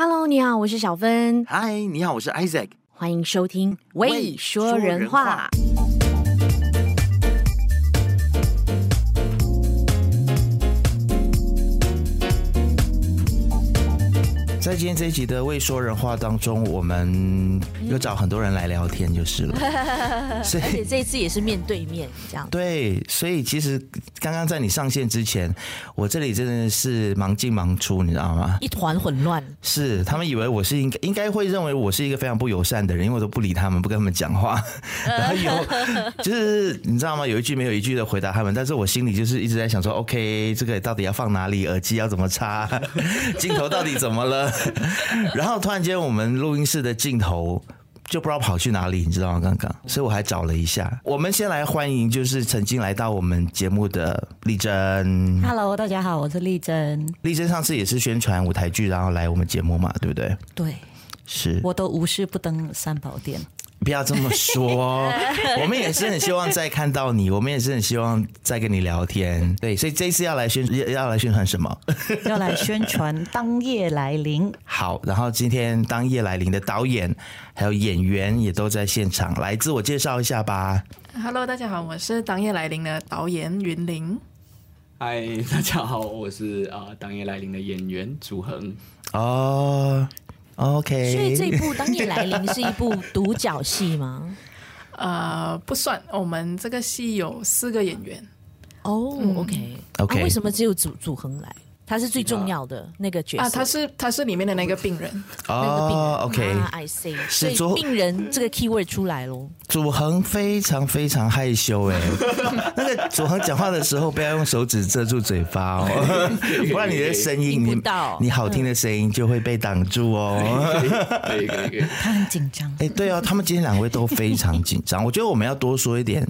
Hello，你好，我是小芬。Hi，你好，我是 Isaac。欢迎收听《未说人话》。在今天这一集的未说人话当中，我们又找很多人来聊天就是了。所以而且这一次也是面对面这样。对，所以其实刚刚在你上线之前，我这里真的是忙进忙出，你知道吗？一团混乱。是，他们以为我是应该应该会认为我是一个非常不友善的人，因为我都不理他们，不跟他们讲话。然后有就是你知道吗？有一句没有一句的回答他们，但是我心里就是一直在想说，OK，这个到底要放哪里？耳机要怎么插？镜头到底怎么了？然后突然间，我们录音室的镜头就不知道跑去哪里，你知道吗？刚刚，所以我还找了一下。我们先来欢迎，就是曾经来到我们节目的丽珍。Hello，大家好，我是丽珍。丽珍上次也是宣传舞台剧，然后来我们节目嘛，对不对？对，是。我都无事不登三宝殿。不要这么说，我们也是很希望再看到你，我们也是很希望再跟你聊天。对，所以这一次要来宣要来宣传什么？要来宣传《当夜来临》。好，然后今天《当夜来临》的导演还有演员也都在现场，来自我介绍一下吧。Hello，大家好，我是《当夜来临》的导演云林。嗨，大家好，我是啊《当夜来临》的演员祖恒。哦。OK，所以这一部《当夜来临》是一部独角戏吗？呃，不算，我们这个戏有四个演员。哦、oh，OK，OK，、okay. okay. 啊、为什么只有祖祖恒来？他是最重要的那个角色。啊，他是他是里面的那个病人。哦、那个病人，OK，I see，所以病人这个 keyword 出来喽。祖恒非常非常害羞哎，那个祖恒讲话的时候不要用手指遮住嘴巴哦，不然你的声音你你好听的声音就会被挡住哦。可以可以可以，他很紧张。哎，对哦，他们今天两位都非常紧张，我觉得我们要多说一点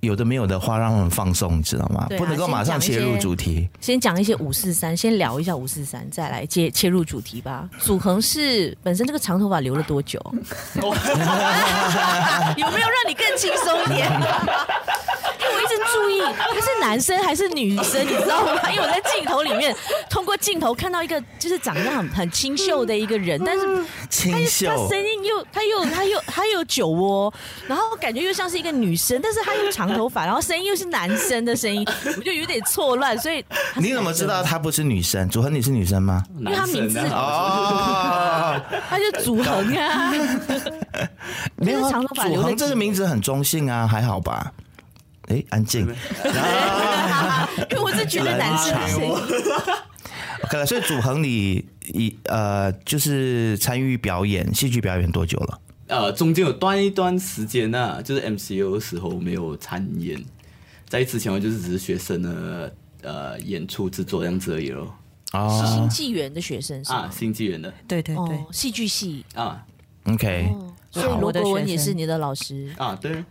有的没有的话，让他们放松，你知道吗？啊、不能够马上切入主题，先讲一些五四三。先聊一下五四三，再来切切入主题吧。祖恒是本身这个长头发留了多久？有没有让你更轻松一点？注意他是男生还是女生，你知道吗？因为我在镜头里面通过镜头看到一个就是长得很很清秀的一个人，但是清秀，他声音又他又他又他有酒窝，然后感觉又像是一个女生，但是他又长头发，然后声音又是男生的声音，我就有点错乱。所以你怎么知道他不是女生？祖恒你是女生吗？因为他名字哦，他就祖恒啊，没有长头发。祖恒这个名字很中性啊，还好吧？哎，安静。因为我是觉得男生的声音。OK 了，所以祖恒你一呃，就是参与表演戏剧表演多久了？呃，中间有断一段时间呢、啊，就是 MCU 的时候没有参演，在之前我就是只是学生的呃演出制作这样子而已咯。哦，是新纪元的学生是啊，新纪元的，对对对，戏剧系。啊，OK，、哦、所以罗国文也是你的老师。啊，对。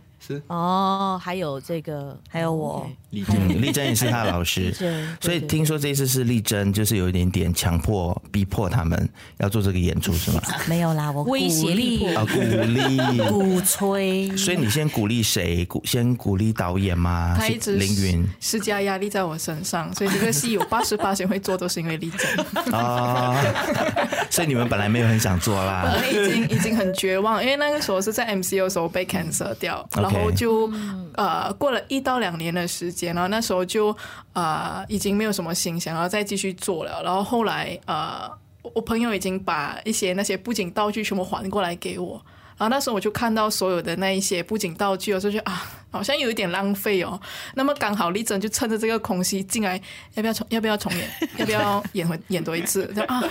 哦，还有这个，还有我，丽珍，丽珍也是他的老师，所以听说这次是丽珍，就是有一点点强迫、逼迫他们要做这个演出，是吗？没有啦，我威胁力啊，鼓励、鼓吹。所以你先鼓励谁？鼓先鼓励导演吗？他一直凌云施加压力在我身上，所以这个戏有八十八线会做，都是因为丽珍啊。所以你们本来没有很想做啦，已经已经很绝望，因为那个时候是在 MCU 的时候被 cancel 掉，然后就呃过了一到两年的时间，然后那时候就呃已经没有什么心想要再继续做了。然后后来呃我朋友已经把一些那些布景道具全部还过来给我，然后那时候我就看到所有的那一些布景道具，我就觉得啊好像有一点浪费哦。那么刚好丽珍就趁着这个空隙进来，要不要重要不要重演？要不要演回演多一次？就啊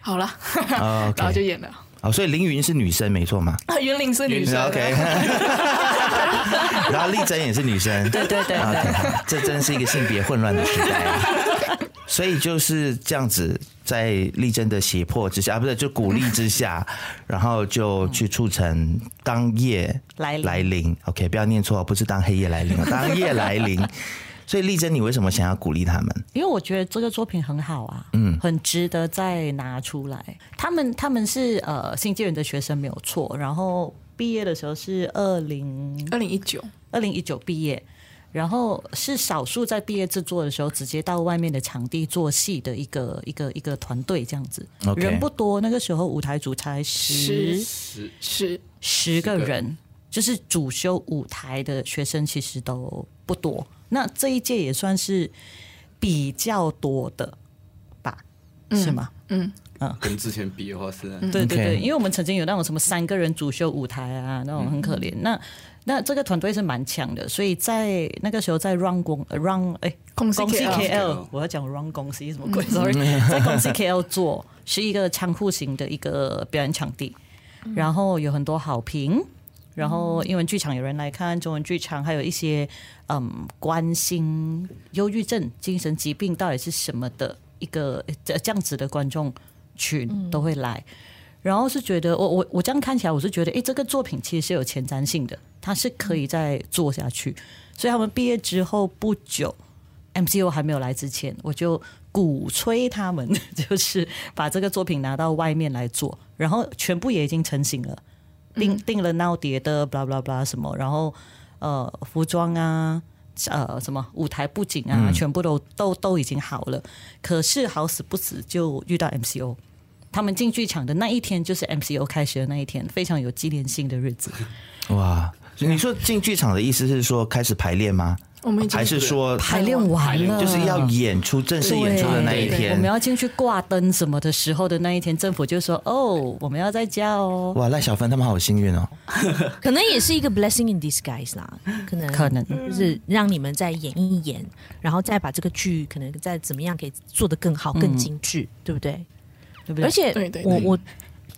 好了，oh. 然后就演了。哦，所以凌云是女生没错吗？啊，云林是女生，OK。然后丽珍也是女生，对对对，OK。这真是一个性别混乱的时代。所以就是这样子，在丽珍的胁迫之下，啊，不是就鼓励之下，然后就去促成当夜来来临。OK，不要念错，不是当黑夜来临，当夜来临。所以丽珍，你为什么想要鼓励他们？因为我觉得这个作品很好啊，嗯，很值得再拿出来。他们他们是呃新纪元的学生没有错，然后毕业的时候是二零二零一九，二零一九毕业，然后是少数在毕业制作的时候直接到外面的场地做戏的一个一个一个团队这样子，Okay. 人不多，那个时候舞台组才十十十十个人，就是主修舞台的学生其实都不多，那这一届也算是比较多的吧，嗯、是吗？嗯。嗯，跟之前比的话是，对对对，因为我们曾经有那种什么三个人主修舞台啊，那种很可怜。那那这个团队是蛮强的，所以在那个时候在 Run 公 Run 哎，公司 KL，我要讲 Run 公司什么鬼？Sorry，在公司 KL 做是一个仓库型的一个表演场地，然后有很多好评，然后英文剧场有人来看，中文剧场还有一些嗯关心忧郁症、精神疾病到底是什么的一个这这样子的观众。群都会来，然后是觉得我我我这样看起来，我是觉得，哎，这个作品其实是有前瞻性的，它是可以再做下去。所以他们毕业之后不久，MCO 还没有来之前，我就鼓吹他们，就是把这个作品拿到外面来做，然后全部也已经成型了，定定了闹碟的，blah blah blah 什么，然后呃，服装啊，呃，什么舞台布景啊，全部都都都已经好了。可是好死不死就遇到 MCO。他们进剧场的那一天就是 MCO 开学的那一天，非常有纪念性的日子。哇！你说进剧场的意思是说开始排练吗？我们还是说排练完了，就是要演出正式演出的那一天？我们要进去挂灯什么的时候的那一天，政府就说：“哦，我们要在家哦。”哇！赖小芬他们好幸运哦，可能也是一个 blessing in disguise 啦，可能可能就是让你们再演一演，然后再把这个剧可能再怎么样给做得更好、更精致，嗯、对不对？而且我我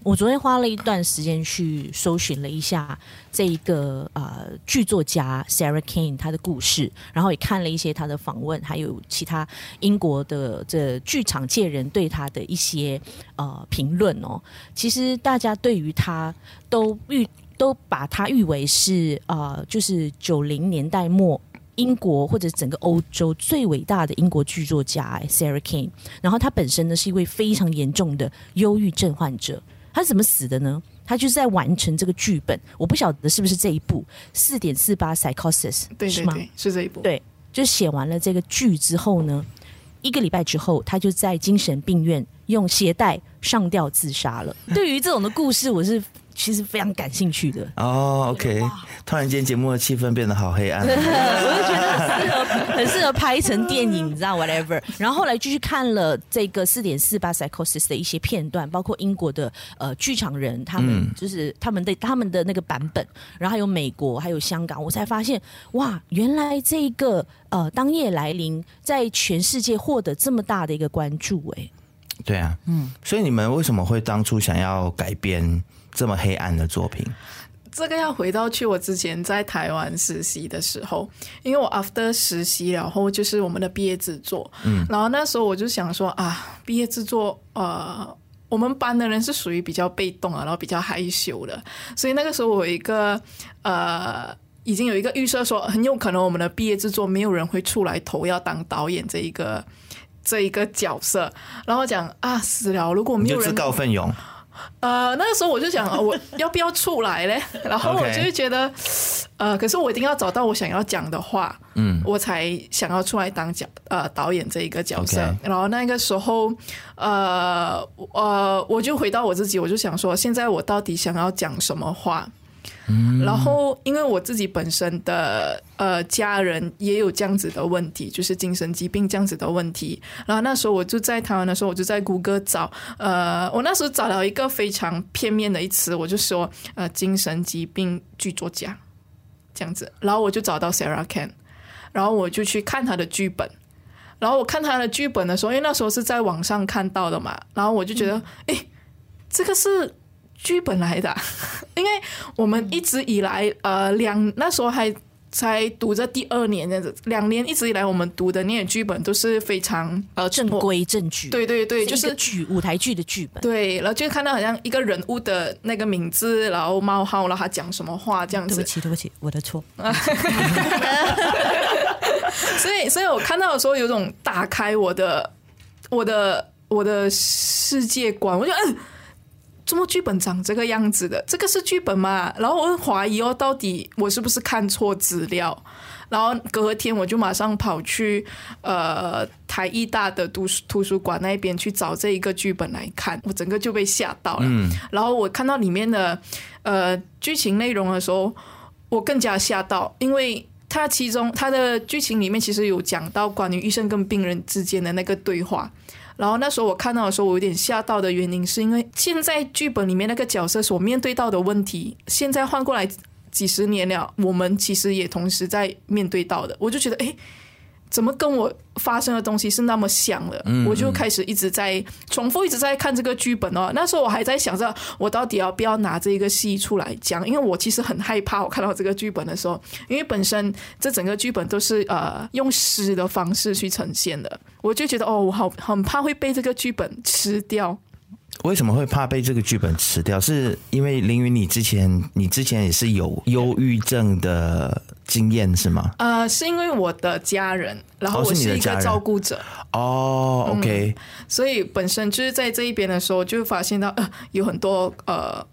我昨天花了一段时间去搜寻了一下这一个呃剧作家 Sarah Kane 他的故事，然后也看了一些他的访问，还有其他英国的这剧场界人对他的一些呃评论哦。其实大家对于他都誉都把他誉为是呃就是九零年代末。英国或者整个欧洲最伟大的英国剧作家 Sarah Kane，然后他本身呢是一位非常严重的忧郁症患者。他是怎么死的呢？他就是在完成这个剧本，我不晓得是不是这一部四点四八 Psychosis，对，是吗？是这一部。对，就写完了这个剧之后呢，一个礼拜之后，他就在精神病院用鞋带上吊自杀了。对于这种的故事，我是。其实非常感兴趣的。哦、oh,，OK，突然间节目的气氛变得好黑暗，我就觉得很适合，很适合拍成电影，你知道，whatever。然后后来继续看了这个四点四八 Psychosis 的一些片段，包括英国的呃剧场人，他们就是他们的他们的那个版本，然后还有美国，还有香港，我才发现哇，原来这个呃当夜来临在全世界获得这么大的一个关注，哎，对啊，嗯，所以你们为什么会当初想要改编？这么黑暗的作品，这个要回到去我之前在台湾实习的时候，因为我 after 实习，然后就是我们的毕业制作，嗯，然后那时候我就想说啊，毕业制作，呃，我们班的人是属于比较被动啊，然后比较害羞的，所以那个时候我有一个呃，已经有一个预设说，很有可能我们的毕业制作没有人会出来投要当导演这一个这一个角色，然后讲啊，死了，如果没有人自告奋勇。呃，那个时候我就想，我要不要出来嘞？然后我就会觉得.呃，可是我一定要找到我想要讲的话，嗯，我才想要出来当角呃导演这一个角色。然后那个时候，呃呃，我就回到我自己，我就想说，现在我到底想要讲什么话？然后，因为我自己本身的呃家人也有这样子的问题，就是精神疾病这样子的问题。然后那时候我就在台湾的时候，我就在谷歌找，呃，我那时候找到一个非常片面的一词，我就说呃精神疾病剧作家这样子。然后我就找到 Sarah Kane，然后我就去看他的剧本。然后我看他的剧本的时候，因为那时候是在网上看到的嘛，然后我就觉得，哎、嗯，这个是。剧本来的，因为我们一直以来，呃，两那时候还才读着第二年这样子，两年一直以来我们读的那些剧本都是非常呃正规正剧，对对对，就是剧舞台剧的剧本，对，然后就看到好像一个人物的那个名字，然后冒号，然后他讲什么话这样子。对不起，对不起，我的错。所以，所以我看到的时候，有种打开我的我的我的世界观，我就嗯。怎么剧本长这个样子的？这个是剧本吗？然后我怀疑哦，到底我是不是看错资料？然后隔天我就马上跑去呃台艺大的图图书馆那边去找这一个剧本来看，我整个就被吓到了。嗯、然后我看到里面的呃剧情内容的时候，我更加吓到，因为它其中它的剧情里面其实有讲到关于医生跟病人之间的那个对话。然后那时候我看到的时候，我有点吓到的原因，是因为现在剧本里面那个角色所面对到的问题，现在换过来几十年了，我们其实也同时在面对到的。我就觉得，哎。怎么跟我发生的东西是那么像的？我就开始一直在重复，一直在看这个剧本哦。那时候我还在想着，我到底要不要拿这个戏出来讲？因为我其实很害怕，我看到这个剧本的时候，因为本身这整个剧本都是呃用诗的方式去呈现的，我就觉得哦，我好很怕会被这个剧本吃掉。为什么会怕被这个剧本吃掉？是因为凌云，你之前你之前也是有忧郁症的经验是吗？呃，是因为我的家人，然后我是一个照顾者。哦，哦，OK，嗯，所以本身就是在这一边的时候，就发现到呃有很多呃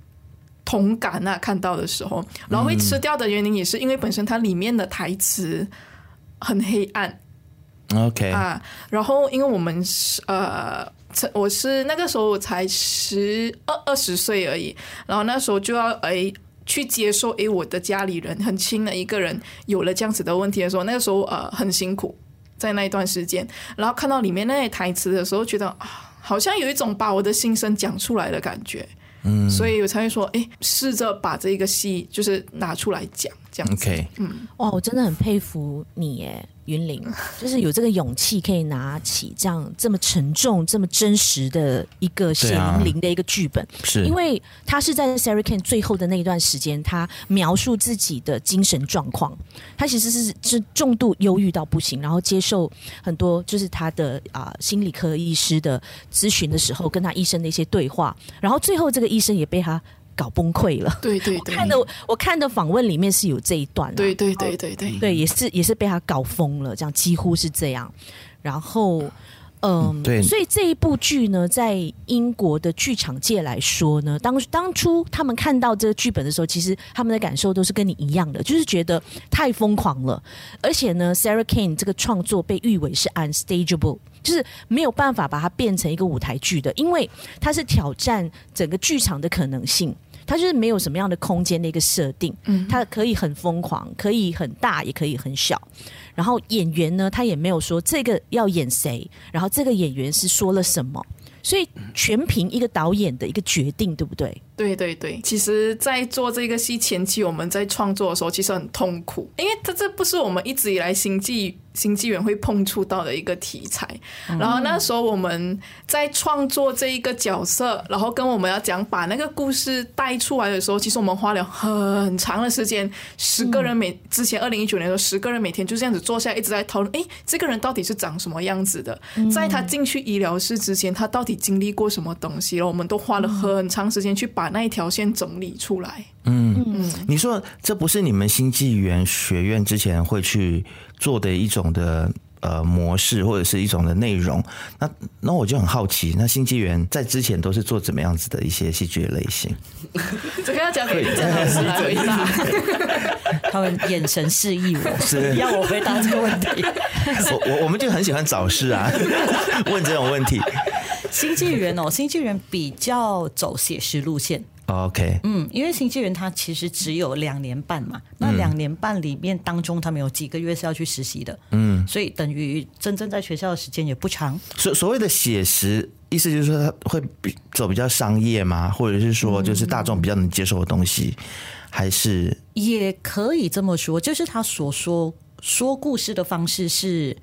同感啊，看到的时候，然后会吃掉的原因也是因为本身它里面的台词很黑暗。OK 啊，然后因为我们是呃。我是那个时候我才十二二十岁而已，然后那时候就要哎去接受诶我的家里人很亲的一个人有了这样子的问题的时候，那个时候呃很辛苦在那一段时间，然后看到里面那些台词的时候，觉得啊好像有一种把我的心声讲出来的感觉，嗯，所以我才会说诶试着把这个戏就是拿出来讲这样子，OK，嗯，哇，我真的很佩服你耶。云林就是有这个勇气，可以拿起这样这么沉重、这么真实的一个血淋淋的一个剧本，是。因为他是在 Sarah Kane 最后的那一段时间，他描述自己的精神状况，他其实是是重度忧郁到不行，然后接受很多就是他的啊、呃、心理科医师的咨询的时候，跟他医生的一些对话，然后最后这个医生也被他。搞崩溃了，对对对，我看的我看的访问里面是有这一段，对对对对对，对也是也是被他搞疯了，这样几乎是这样。然后，嗯，对，所以这一部剧呢，在英国的剧场界来说呢，当当初他们看到这个剧本的时候，其实他们的感受都是跟你一样的，就是觉得太疯狂了。而且呢，Sarah Kane 这个创作被誉为是 unstageable，就是没有办法把它变成一个舞台剧的，因为它是挑战整个剧场的可能性。它就是没有什么样的空间的一个设定，嗯，它可以很疯狂，可以很大，也可以很小。然后演员呢，他也没有说这个要演谁，然后这个演员是说了什么，所以全凭一个导演的一个决定，对不对？对对对，其实，在做这个戏前期，我们在创作的时候，其实很痛苦，因为它这不是我们一直以来新纪新纪元会碰触到的一个题材。嗯、然后那时候我们在创作这一个角色，然后跟我们要讲把那个故事带出来的时候，其实我们花了很长的时间，十个人每、嗯、之前二零一九年的时候，十个人每天就这样子坐下一直在讨论，哎，这个人到底是长什么样子的？在他进去医疗室之前，他到底经历过什么东西？然后我们都花了很长时间去把。把那一条线整理出来。嗯嗯，你说这不是你们新纪元学院之前会去做的一种的呃模式，或者是一种的内容？那那我就很好奇，那新纪元在之前都是做怎么样子的一些戏剧类型？这个要讲给郑老师来回答。他们眼神示意我是要我回答这个问题。我我我们就很喜欢找事啊，问这种问题。新纪元哦，新纪元比较走写实路线。OK，嗯，因为新纪元他其实只有两年半嘛，那两年半里面当中，他们有几个月是要去实习的，嗯，所以等于真正在学校的时间也不长。所所谓的写实，意思就是说他会比走比较商业吗？或者是说就是大众比较能接受的东西，嗯、还是也可以这么说，就是他所说说故事的方式是。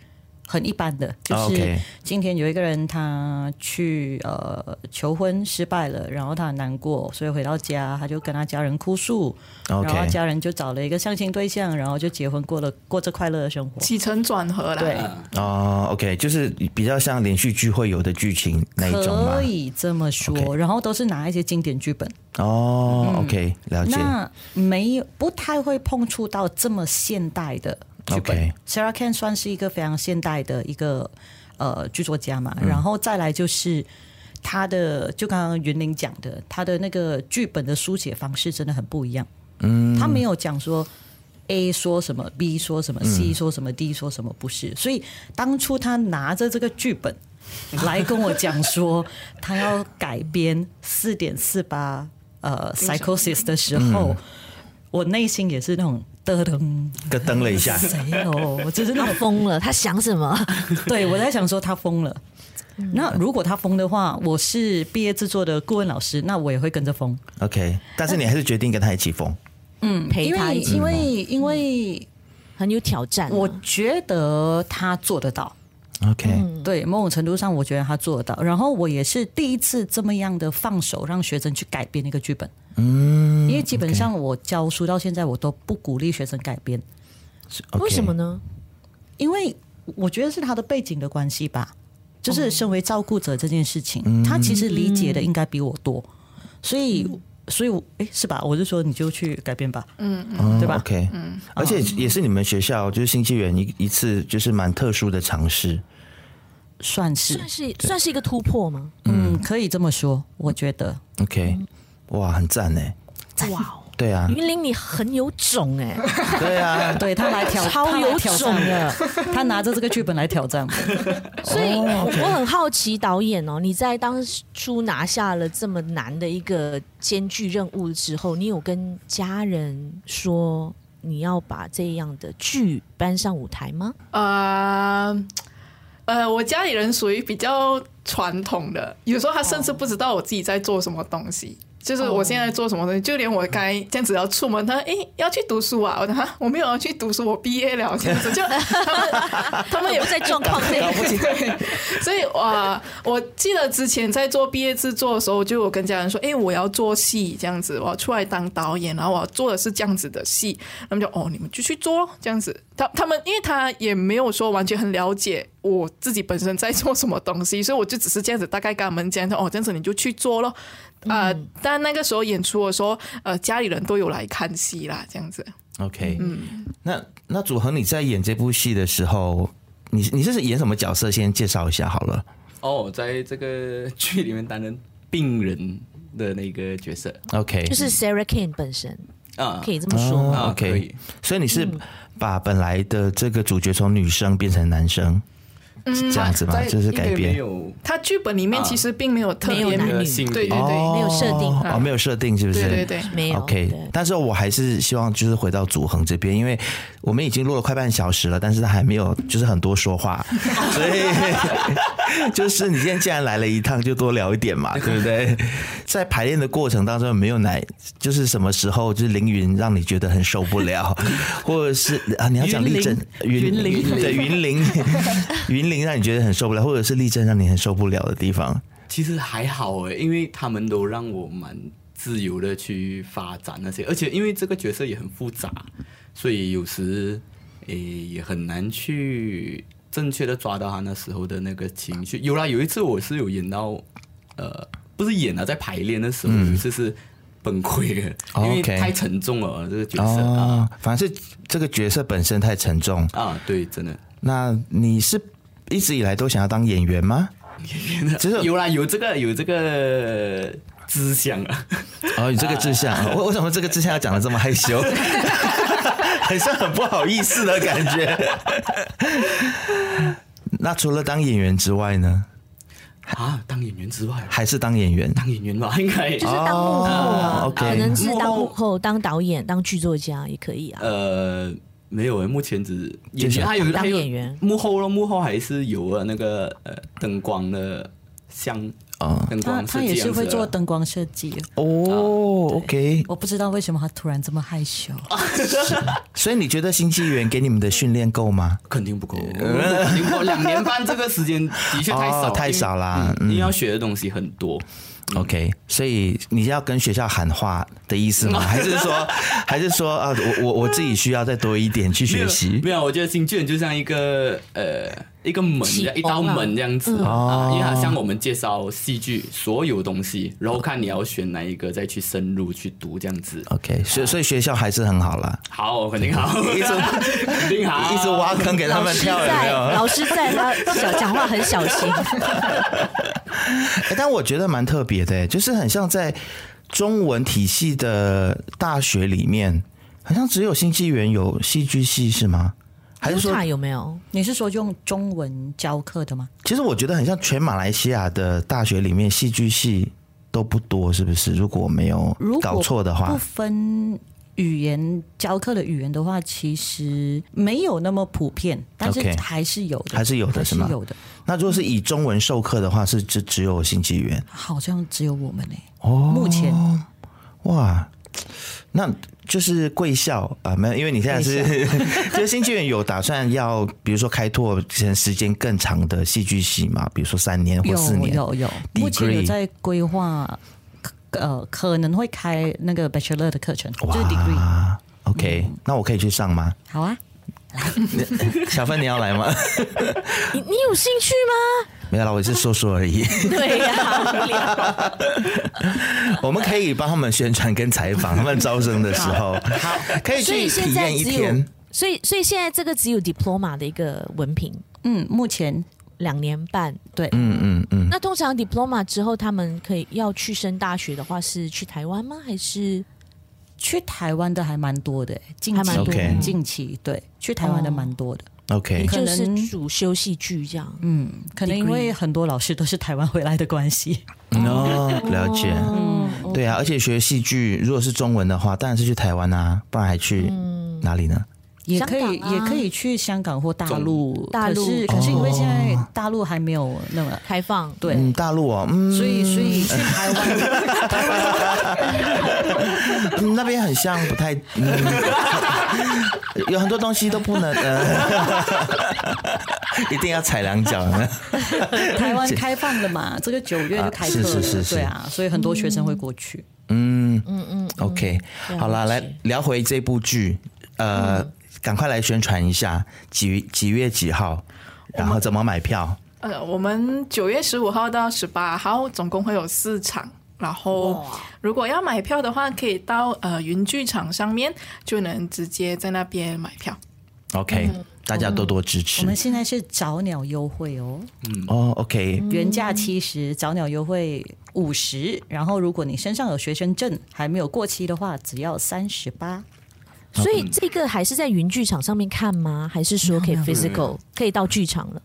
很一般的，就是今天有一个人他去呃求婚失败了，然后他很难过，所以回到家他就跟他家人哭诉，okay. 然后家人就找了一个相亲对象，然后就结婚过了过着快乐的生活，起承转合了。对，哦、uh,，OK，就是比较像连续剧会有的剧情那一种吗？可以这么说，okay. 然后都是拿一些经典剧本。哦、oh,，OK，了解。那没有不太会碰触到这么现代的。OK，Sarah、okay. Kane 算是一个非常现代的一个呃剧作家嘛，嗯，然后再来就是他的就刚刚云林讲的，他的那个剧本的书写方式真的很不一样。嗯，他没有讲说 A 说什么，B 说什么，C 说什么，D 说什么，不是。所以当初他拿着这个剧本来跟我讲说 他要改编四点四八呃 psychosis 的时候，我内心也是那种。噔噔，咯噔了一下。谁哦？我真是他疯了，他想什么？对，我在想说他疯了。那如果他疯的话，我是毕业制作的顾问老师，那我也会跟着疯。OK，但是你还是决定跟他一起疯。嗯，陪他一起，因为因为很有挑战。我觉得他做得到。OK，对，某种程度上，我觉得他做得到。然后我也是第一次这么样的放手，让学生去改编那个剧本。嗯，因为基本上我教书到现在，我都不鼓励学生改编。Okay. 为什么呢？因为我觉得是他的背景的关系吧。就是身为照顾者这件事情，嗯、他其实理解的应该比我多，所以，嗯、所以，哎，是吧？我就说你就去改变吧，嗯嗯，对吧？OK，嗯，而且也是你们学校就是新纪元一一次就是蛮特殊的尝试，算是算是算是一个突破吗？嗯，可以这么说，我觉得。OK。哇，很赞呢！哇哦，对啊，云林你很有种哎！对啊，对他来挑，超有种的，他拿着这个剧本来挑战。所以我很好奇，导演哦，你在当初拿下了这么难的一个艰巨任务之后，你有跟家人说你要把这样的剧搬上舞台吗？呃呃，我家里人属于比较传统的，有时候他甚至不知道我自己在做什么东西。就是我现在做什么东西，就连我该这样子要出门，他说：“诶，要去读书啊！”我说：“我没有要去读书，我毕业了。”这样子，就他们他们也不在状况内。对，所以哇，我记得之前在做毕业制作的时候，就我跟家人说：“诶，我要做戏，这样子，我要出来当导演，然后我要做的是这样子的戏。”他们就：“哦，你们就去做这样子。”他他们因为他也没有说完全很了解我自己本身在做什么东西，所以我就只是这样子大概跟他们讲说：“哦，这样子你就去做咯。”呃，但那个时候演出的时候，呃，家里人都有来看戏啦，这样子。OK，嗯，那那祖恒你在演这部戏的时候，你你这是演什么角色？先介绍一下好了。哦，在这个 剧里面担任病人的那个角色。OK，就是 Sarah Kane 本身啊，可以这么说吗？哦？OK，所以你是把本来的这个主角从女生变成男生。嗯，这样子吗？就是改编。他剧本里面其实并没有特别男女，对对对，没有设定哦，没有设定，是不是？对对对，没有。OK，但是我还是希望就是回到祖恒这边，因为我们已经录了快半小时了，但是他还没有就是很多说话，所以就是你今天既然来了一趟，就多聊一点嘛，对不对？在排练的过程当中，有没有哪就是什么时候就是凌云让你觉得很受不了，或者是啊，你要讲丽珍云林。对云林云林。让你觉得很受不了，或者是立正让你很受不了的地方，其实还好哎，因为他们都让我蛮自由的去发展那些，而且因为这个角色也很复杂，所以有时诶也很难去正确的抓到他那时候的那个情绪。有啦，有一次我是有演到，呃，不是演了，在排练的时候，有一次是崩溃了，嗯、因为太沉重了这个角色啊，哦、反正是这个角色本身太沉重啊，对，真的。那你是？一直以来都想要当演员吗？演员的，就是有啦，有这个有这个志向啊。哦，有这个志向，我为什么这个志向要讲的这么害羞？好像很不好意思的感觉。那除了当演员之外呢？啊，当演员之外，还是当演员？当演员吧，应该就是当幕后啊。可能是当幕后、当导演、当剧作家也可以啊。呃。没有诶，目前只演员，他有当演员，幕后咯，幕后还是有了那个呃灯光的像啊，灯光他他也是会做灯光设计哦。OK，我不知道为什么他突然这么害羞。所以你觉得新纪元给你们的训练够吗？肯定不够，肯定不够。两年半这个时间的确太少，太少啦。你要学的东西很多。OK，所以你要跟学校喊话的意思吗？还是说，还是说啊，我我我自己需要再多一点去学习？没有，我觉得新纪元就像一个呃一个门，一道门这样子因为它向我们介绍戏剧所有东西，然后看你要选哪一个再去深入去读这样子。OK，所以所以学校还是很好啦。好，肯定好，一直 肯定好，一直挖坑给他们跳，有没有？老师在，他小讲话很小心。欸、但我觉得蛮特别的，就是很像在中文体系的大学里面，好像只有新纪元有戏剧系是吗？还是说有没有？你是说用中文教课的吗？其实我觉得很像全马来西亚的大学里面戏剧系都不多，是不是？如果我没有搞错的话，不分语言教课的语言的话，其实没有那么普遍，但是还是有的，okay, 还是有的，是吗？有的。那如果是以中文授课的话，是只只有新纪元？好像只有我们呢、欸。哦，目前哇，那。就是贵校啊，没有，因为你现在是，就是新纪元有打算要，比如说开拓成时间更长的戏剧系嘛，比如说三年或四年，有有有，目前有在规划，呃，可能会开那个 Bachelor 的课程，就是 Degree。OK，嗯，那我可以去上吗？好啊，小芬你要来吗？你你有兴趣吗？没有啦，我是说说而已。对呀、啊，我们可以帮他们宣传跟采访，他们招生的时候，好，可以去体验一天。所以，所以现在这个只有 diploma 的一个文凭。嗯，目前两年半。对，嗯嗯嗯。那通常 diploma 之后，他们可以要去升大学的话，是去台湾吗？还是去台湾的还蛮多的？近期，Okay 近期对，去台湾的蛮多的。OK，可能就是主修戏剧这样。嗯，可能因为很多老师都是台湾回来的关系。哦，了解。嗯，对啊，而且学戏剧如果是中文的话，当然是去台湾啊，不然还去哪里呢？也可以，也可以去香港或大陆。大陆，可是可是因为现在大陆还没有那么开放。对，大陆啊，嗯，所以所以 去台湾，那边很像不太，有很多东西都不能，一定要踩两脚。台湾开放了嘛？这个九月就开课了，是是是，对啊，所以很多学生会过去。嗯嗯嗯，OK，好了，来聊回这部剧，呃。赶快来宣传一下，几几月几号，然后怎么买票？呃，我们九月十五号到十八号总共会有四场，然后如果要买票的话，可以到呃云剧场上面就能直接在那边买票。OK，嗯，大家多多支持。我们现在是早鸟优惠哦，嗯哦，OK，原价七十，早鸟优惠五十，然后如果你身上有学生证还没有过期的话，只要三十八。所以这个还是在云剧场上面看吗？还是说可以 physical 可以到剧场了？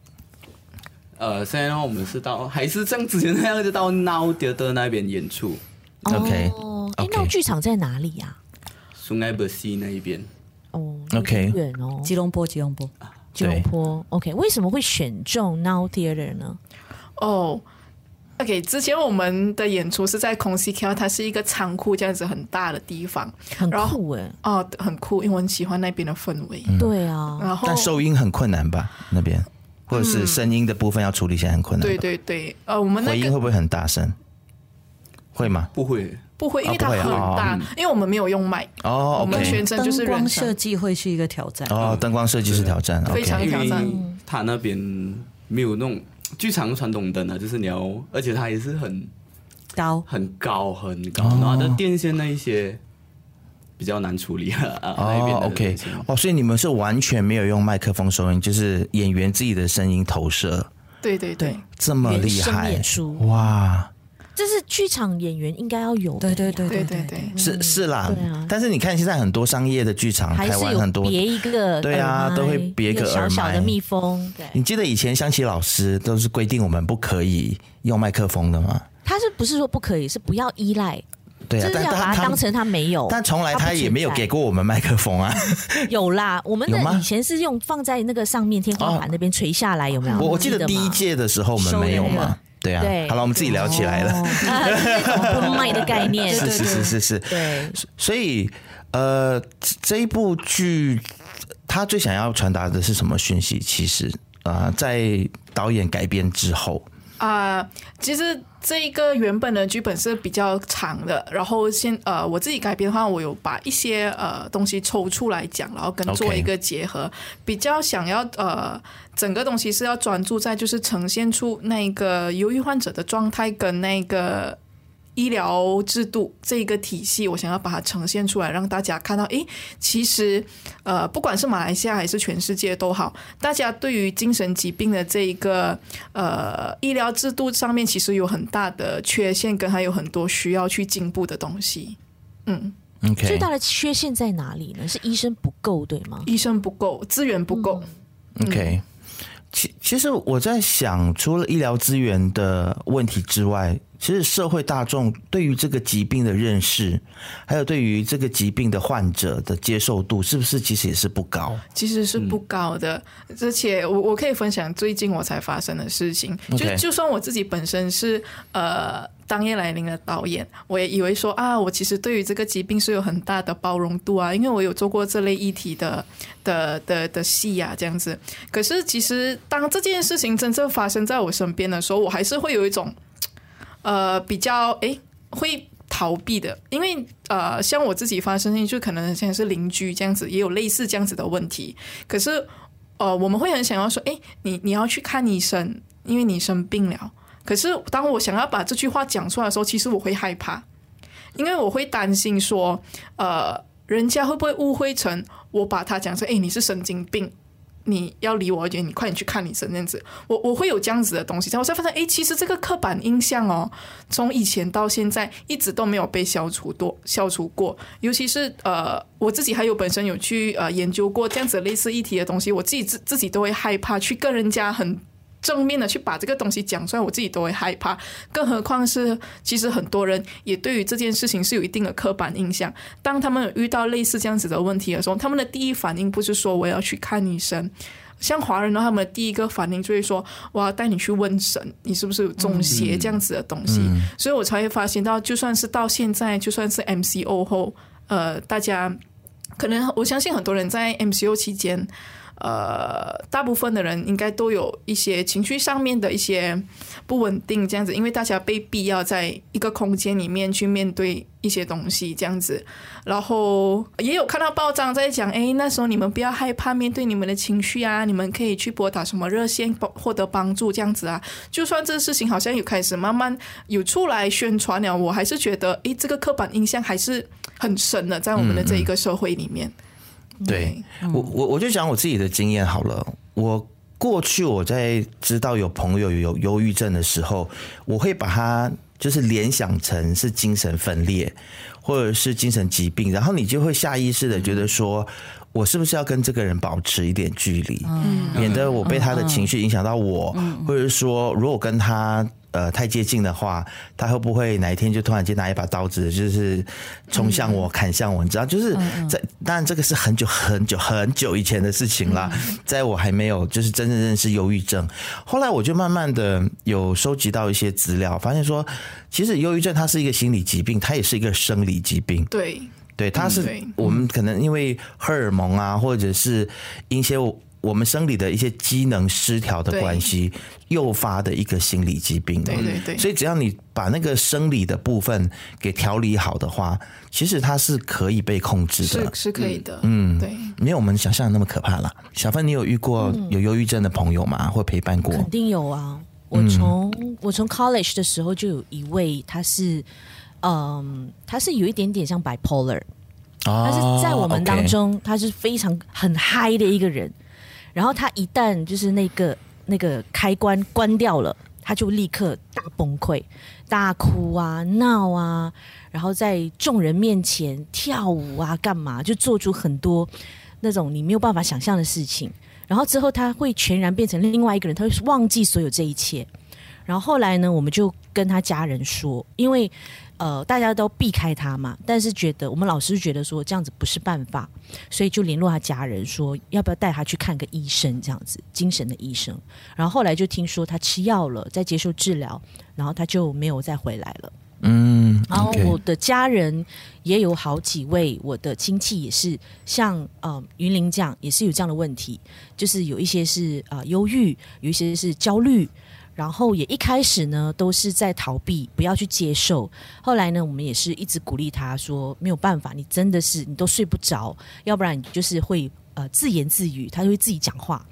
呃，现在的话，我们是到还是像之前那样，就到 Now Theatre 那边演出。OK，哦，哎，Now 剧场在哪里呀？Sungai Besi 那一边。哦，OK，远哦，吉隆坡，吉隆坡，吉隆坡。OK，为什么会选中 Now Theatre 呢？哦。OK，之前我们的演出是在 Kongsi KL，它是一个仓库这样子很大的地方，很酷哎。哦，很酷，因为我很喜欢那边的氛围。嗯、对啊，然后但收音很困难吧？那边或者是声音的部分要处理起来很困难。对对对，呃，我们、那个、回音会不会很大声？会吗？不会，不会，因为它很大，哦、因为我们没有用麦。哦、我们全程就是灯光设计会是一个挑战。哦，灯光设计是挑战，非常挑战。他那边没有那种。剧场传统灯呢，就是你要，而且它也是很高、很高、很高，然后的电线那一些比较难处理啊。哦，OK，哦，所以你们是完全没有用麦克风收音，就是演员自己的声音投射。对对对，这么厉害，哇！这是剧场演员应该要有的，对对对对对对，是是啦。但是你看现在很多商业的剧场，台湾很多别一个，对啊，都会别一个小小的蜜蜂。你记得以前香琪老师都是规定我们不可以用麦克风的吗？他是不是说不可以？是不要依赖，对啊，但要把它当成他没有，但从来他也没有给过我们麦克风啊。有啦，我们的以前是用放在那个上面天花板那边垂下来，有没有？我我记得第一届的时候我们没有嘛。对啊，好了，我们自己聊起来了。不卖的概念，是是是是是。对，所以呃，这一部剧他最想要传达的是什么讯息？其实啊，在导演改编之后啊，其实这一个原本的剧本是比较长的，然后先呃我自己改编的话，我有把一些呃东西抽出来讲，然后跟做一个结合.比较想要呃整个东西是要专注在就是呈现出那个忧郁患者的状态跟那个。医疗制度这一个体系，我想要把它呈现出来，让大家看到，诶，其实，呃，不管是马来西亚还是全世界都好，大家对于精神疾病的这一个呃医疗制度上面，其实有很大的缺陷，跟还有很多需要去进步的东西。嗯，Okay. 最大的缺陷在哪里呢？是医生不够，对吗？医生不够，资源不够。嗯、OK，其其实我在想，除了医疗资源的问题之外。其实社会大众对于这个疾病的认识，还有对于这个疾病的患者的接受度，是不是其实也是不高？其实是不高的。嗯、而且我我可以分享最近我才发生的事情。就就算我自己本身是呃当夜来临的导演，我也以为说啊，我其实对于这个疾病是有很大的包容度啊，因为我有做过这类议题的的的的戏啊，这样子。可是其实当这件事情真正发生在我身边的时候，我还是会有一种。呃，比较诶会逃避的，因为呃，像我自己发生，就可能现在是邻居这样子，也有类似这样子的问题。可是呃，我们会很想要说，诶，你你要去看医生，因为你生病了。可是当我想要把这句话讲出来的时候，其实我会害怕，因为我会担心说，呃，人家会不会误会成我把他讲成，诶，你是神经病。你要离我远，你快点去看医生，这样子，我我会有这样子的东西，我才发现，哎，其实这个刻板印象哦，从以前到现在一直都没有被消除多消除过，尤其是呃，我自己还有本身有去呃研究过这样子类似议题的东西，我自己自自己都会害怕去跟人家很。正面的去把这个东西讲出来，我自己都会害怕，更何况是其实很多人也对于这件事情是有一定的刻板印象。当他们遇到类似这样子的问题的时候，他们的第一反应不是说我要去看医生，像华人的话，他们的第一个反应就会说我要带你去问神，你是不是有中邪这样子的东西。嗯、所以我才会发现到，就算是到现在，就算是 MCO 后，呃，大家可能我相信很多人在 MCO 期间。呃，大部分的人应该都有一些情绪上面的一些不稳定，这样子，因为大家被逼要在一个空间里面去面对一些东西，这样子。然后也有看到报章在讲，哎，那时候你们不要害怕面对你们的情绪啊，你们可以去拨打什么热线获得帮助，这样子啊。就算这个事情好像有开始慢慢有出来宣传了，我还是觉得，哎，这个刻板印象还是很深的，在我们的这一个社会里面。对我，我我就讲我自己的经验好了。我过去我在知道有朋友有忧郁症的时候，我会把他就是联想成是精神分裂，或者是精神疾病，然后你就会下意识的觉得说，我是不是要跟这个人保持一点距离，免得我被他的情绪影响到我，或者是说如果跟他。呃，太接近的话，他会不会哪一天就突然间拿一把刀子，就是冲向我、砍向我？你知道，就是在当然这个是很久很久很久以前的事情啦，在我还没有就是真正认识忧郁症，后来我就慢慢的有收集到一些资料，发现说，其实忧郁症它是一个心理疾病，它也是一个生理疾病。对，对，它是我们可能因为荷尔蒙啊，或者是一些。我们生理的一些机能失调的关系，诱发的一个心理疾病。对对对。所以只要你把那个生理的部分给调理好的话，其实它是可以被控制的，是是可以的。嗯，对，没有我们想象的那么可怕啦。小芬，你有遇过有忧郁症的朋友吗？或陪伴过？肯定有啊。我从我从 college 的时候就有一位，他是嗯，他是有一点点像 bipolar，哦、但是在我们当中，他是非常很嗨的一个人。然后他一旦就是那个那个开关关掉了，他就立刻大崩溃、大哭啊、闹啊，然后在众人面前跳舞啊、干嘛，就做出很多那种你没有办法想象的事情。然后之后他会全然变成另外一个人，他会忘记所有这一切。然后后来呢，我们就跟他家人说，因为。呃，大家都避开他嘛，但是觉得我们老师觉得说这样子不是办法，所以就联络他家人说要不要带他去看个医生，这样子精神的医生。然后后来就听说他吃药了，在接受治疗，然后他就没有再回来了。嗯，然后我的家人也有好几位，我的亲戚也是像呃云林这样，也是有这样的问题，就是有一些是啊、呃、忧郁，有一些是焦虑。然后也一开始呢都是在逃避，不要去接受。后来呢，我们也是一直鼓励他说，没有办法，你真的是你都睡不着，要不然你就是会呃自言自语，他就会自己讲话。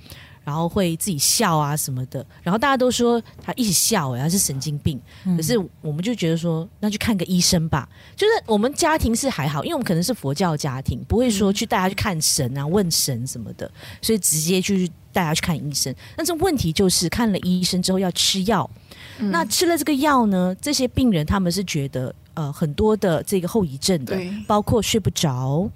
然后会自己笑啊什么的，然后大家都说他一直笑，哎，他是神经病。可是我们就觉得说，那去看个医生吧。就是我们家庭是还好，因为我们可能是佛教家庭，不会说去带他去看神啊、问神什么的，所以直接去带他去看医生。但是问题就是看了医生之后要吃药，那吃了这个药呢，这些病人他们是觉得呃很多的这个后遗症的，包括睡不着，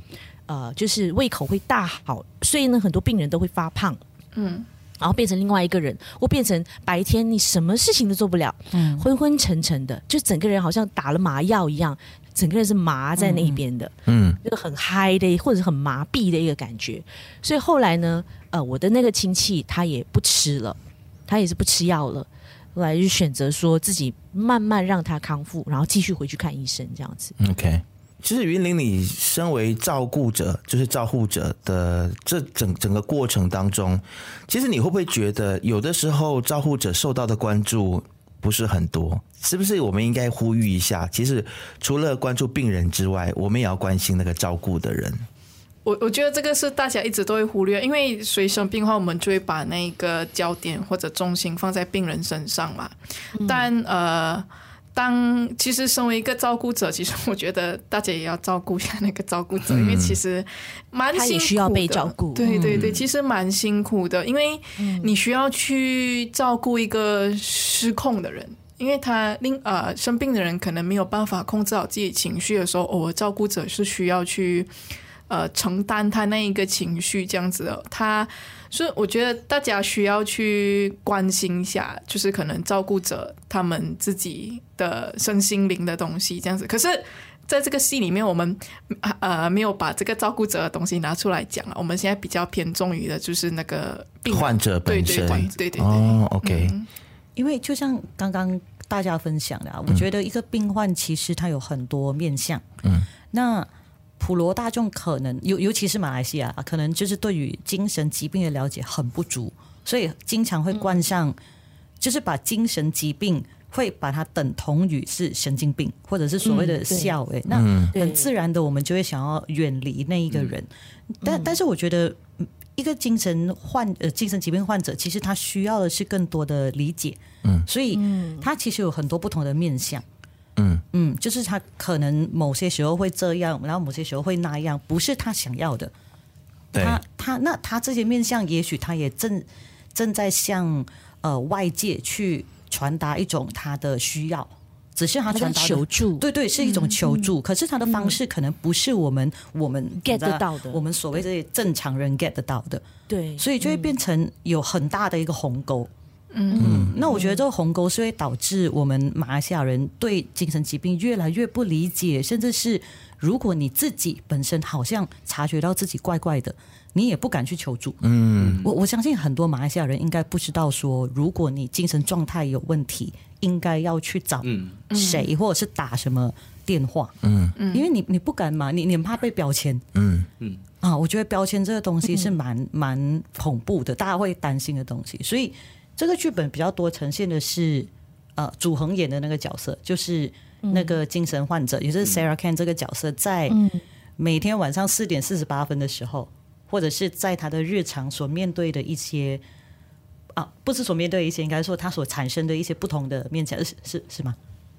呃，就是胃口会大好，所以呢，很多病人都会发胖。嗯，然后变成另外一个人，或变成白天你什么事情都做不了，嗯，昏昏沉沉的，就整个人好像打了麻药一样，整个人是麻在那边的，嗯，那个很嗨的，或者是很麻痹的一个感觉。所以后来呢，呃，我的那个亲戚他也不吃了，他也是不吃药了，后来就选择说自己慢慢让他康复，然后继续回去看医生这样子。OK。其实云林，你身为照顾者，就是照护者的这整整个过程当中，其实你会不会觉得有的时候照护者受到的关注不是很多？是不是我们应该呼吁一下？其实除了关注病人之外，我们也要关心那个照顾的人。我我觉得这个是大家一直都会忽略，因为随生病的话，我们就会把那个焦点或者重心放在病人身上嘛。但呃。当其实身为一个照顾者，其实我觉得大家也要照顾一下那个照顾者，因为其实蛮辛苦的。他也需要被照顾。对对对，其实蛮辛苦的，因为你需要去照顾一个失控的人，因为他另呃生病的人可能没有办法控制好自己情绪的时候，偶尔照顾者是需要去呃承担他那一个情绪这样子的，他。所以我觉得大家需要去关心一下，就是可能照顾者他们自己的身心灵的东西这样子。可是，在这个戏里面，我们呃没有把这个照顾者的东西拿出来讲了。我们现在比较偏重于的就是那个病患者本身，对对对对对。哦，OK。因为就像刚刚大家分享的啊，我觉得一个病患其实他有很多面相。嗯。那。普罗大众可能尤尤其是马来西亚，可能就是对于精神疾病的了解很不足，所以经常会冠上，就是把精神疾病会把它等同于是神经病，或者是所谓的笑。诶，那很自然的，我们就会想要远离那一个人。但但是我觉得，一个精神患呃精神疾病患者，其实他需要的是更多的理解。嗯，所以他其实有很多不同的面向。嗯嗯，就是他可能某些时候会这样，然后某些时候会那样，不是他想要的。对他他那他这些面相，也许他也正正在向呃外界去传达一种他的需要，只是他传达求助，对对，是一种求助。嗯、可是他的方式可能不是我们、嗯、我们 get 得到的，我们所谓这些正常人 get 得到的。对，所以就会变成有很大的一个鸿沟。嗯，那我觉得这个鸿沟是会导致我们马来西亚人对精神疾病越来越不理解，甚至是如果你自己本身好像察觉到自己怪怪的，你也不敢去求助。嗯，我我相信很多马来西亚人应该不知道说，如果你精神状态有问题，应该要去找谁，或者是打什么电话。嗯。嗯，因为你你不敢嘛，你你怕被标签。嗯。嗯。啊，我觉得标签这个东西是蛮蛮恐怖的，大家会担心的东西，所以。这个剧本比较多呈现的是，呃，祖恒演的那个角色，就是那个精神患者，嗯、也就是 Sarah Ken 这个角色，在每天晚上四点四十八分的时候，或者是在他的日常所面对的一些，啊，不是所面对一些，应该说他所产生的一些不同的面向，是是是吗？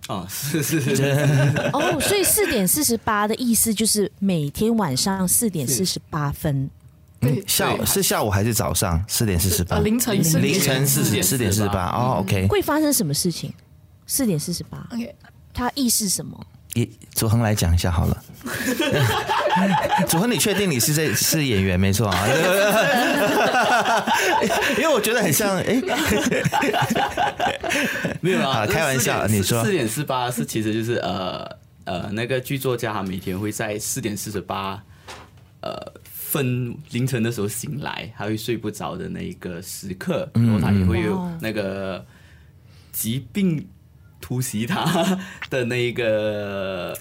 哦，是是是。哦，所以四点四十八的意思就是每天晚上四点四十八分。嗯，下午是下午还是早上？四点四十八，凌晨凌晨四点四点四十八。哦，OK。会发生什么事情？四点四十八。OK，他意是什么？一祖恒来讲一下好了。祖恒，你确定你是这是演员没错啊？因为我觉得很像哎，没有啊，开玩笑，你说四点四八是其实就是呃呃那个剧作家他每天会在四点四十八呃。分凌晨的时候醒来，还会睡不着的那一个时刻，然后他也会有那个疾病突袭他的那一个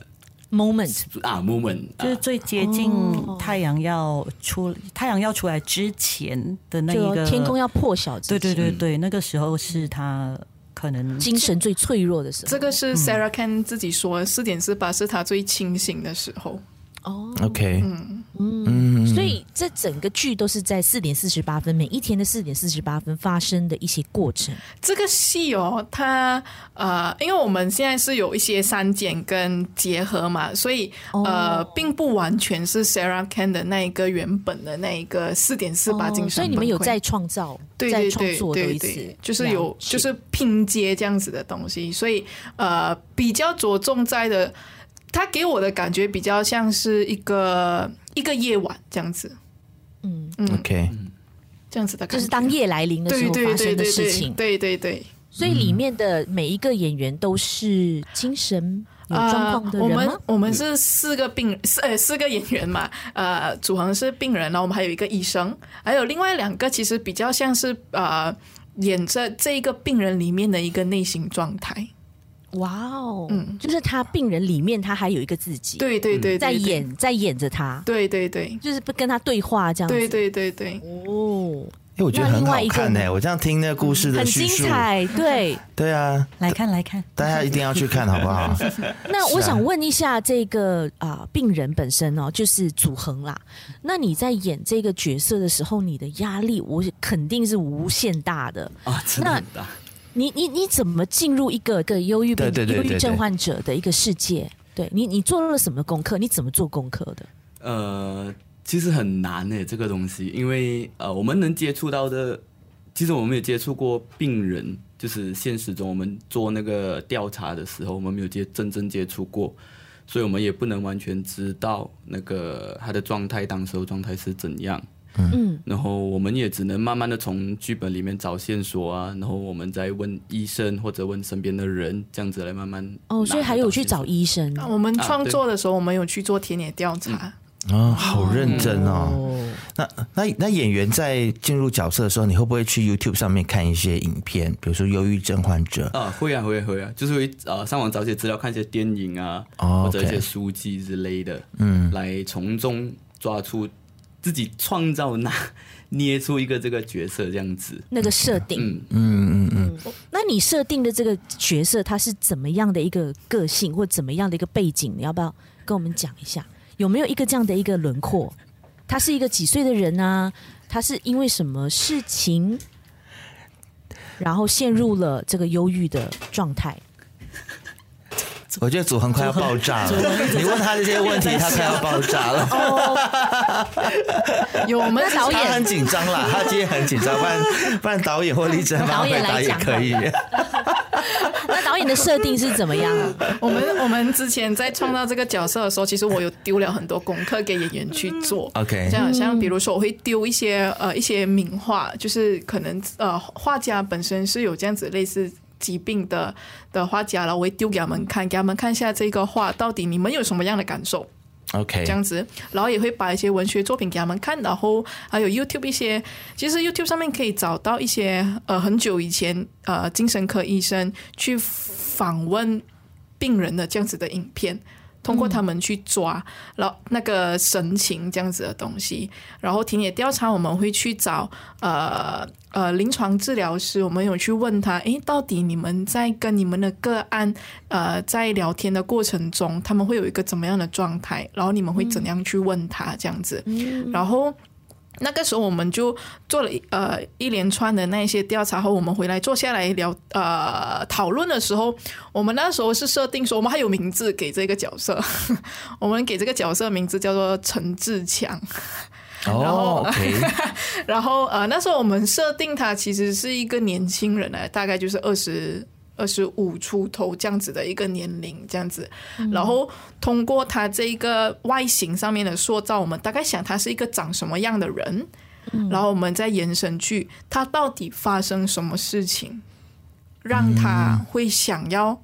moment 啊 moment，就是最接近太阳要出太阳要出来之前的那一个天空要破晓，对对对对，那个时候是他可能精神最脆弱的时候。这个是 Sarah Kane 自己说，四点四八是他最清醒的时候。哦，OK，嗯。嗯，所以这整个剧都是在四点四十八分，每一天的四点四十八分发生的一些过程。这个戏哦，它呃，因为我们现在是有一些删减跟结合嘛，所以呃，并不完全是 Sarah Kane 的那一个原本的那一个四点四八精神。所以你们有在创造，对对对对对，就是有就是拼接这样子的东西，所以呃，比较着重在的。他给我的感觉比较像是一个一个夜晚这样子，嗯。嗯，OK，这样子的感觉，就是当夜来临的时候发生的事情，对对对。所以里面的每一个演员都是精神有状况的人吗？呃、我们我们是四个病四呃四个演员嘛，呃，祖恒是病人，然后我们还有一个医生，还有另外两个其实比较像是呃演着这一个病人里面的一个内心状态。哇哦，嗯，就是他病人里面，他还有一个自己，对对对，在演在演着他，对对对，就是不跟他对话这样子，对对对对，哦，哎，我觉得很好看哎，我这样听那个故事的叙述，很精彩，对。对啊，来看来看，大家一定要去看好不好？那我想问一下，这个啊病人本身哦，就是祖恒啦，那你在演这个角色的时候，你的压力我肯定是无限大的。啊，真的很大。你你你怎么进入一个个忧郁病、忧郁症患者的一个世界？对你，你做了什么功课？你怎么做功课的？呃，其实很难诶，这个东西，因为呃，我们能接触到的，其实我们没有接触过病人，就是现实中我们做那个调查的时候，我们没有接真正接触过，所以我们也不能完全知道那个他的状态，当时候状态是怎样。嗯，然后我们也只能慢慢的从剧本里面找线索啊，然后我们再问医生或者问身边的人，这样子来慢慢。哦，所以还有去找医生。啊我们创作的时候，我们有去做田野调查。哦，好认真哦。那那那演员在进入角色的时候，你会不会去 YouTube 上面看一些影片，比如说忧郁症患者？啊，会啊，会啊，会啊，就是会呃上网找一些资料，看一些电影啊，或者一些书籍之类的，嗯，来从中抓出。自己创造那捏出一个这个角色这样子，那个设定，嗯嗯嗯嗯。那你设定的这个角色，他是怎么样的一个个性，或怎么样的一个背景？你要不要跟我们讲一下？有没有一个这样的一个轮廓？他是一个几岁的人啊？他是因为什么事情，然后陷入了这个忧郁的状态？我觉得祖恒快要爆炸了，你问他这些问题，他快要爆炸了。有我们导演很紧张啦，他今天很紧张，不然不然导演或立珍帮回答也可以。那导演的设定是怎么样？我们我们之前在创造这个角色的时候，其实我有丢了很多功课给演员去做。OK，像像比如说，我会丢一些呃一些名画，就是可能呃画家本身是有这样子类似。疾病的的画家了，我会丢给他们看，给他们看一下这个画到底你们有什么样的感受？OK，这样子，然后也会把一些文学作品给他们看，然后还有 YouTube 一些，其实 YouTube 上面可以找到一些呃很久以前呃精神科医生去访问病人的这样子的影片。通过他们去抓，然后那个神情这样子的东西，然后田野调查，我们会去找呃呃临床治疗师，我们有去问他，诶，到底你们在跟你们的个案呃在聊天的过程中，他们会有一个怎么样的状态？然后你们会怎样去问他这样子？然后。那个时候我们就做了呃一连串的那些调查后，我们回来坐下来聊呃讨论的时候，我们那时候是设定说我们还有名字给这个角色，我们给这个角色名字叫做陈志强。哦，然后. 然后呃那时候我们设定他其实是一个年轻人呢，大概就是二十。二十五出头这样子的一个年龄，这样子，然后通过他这一个外形上面的塑造，我们大概想他是一个长什么样的人，然后我们再延伸去他到底发生什么事情，让他会想要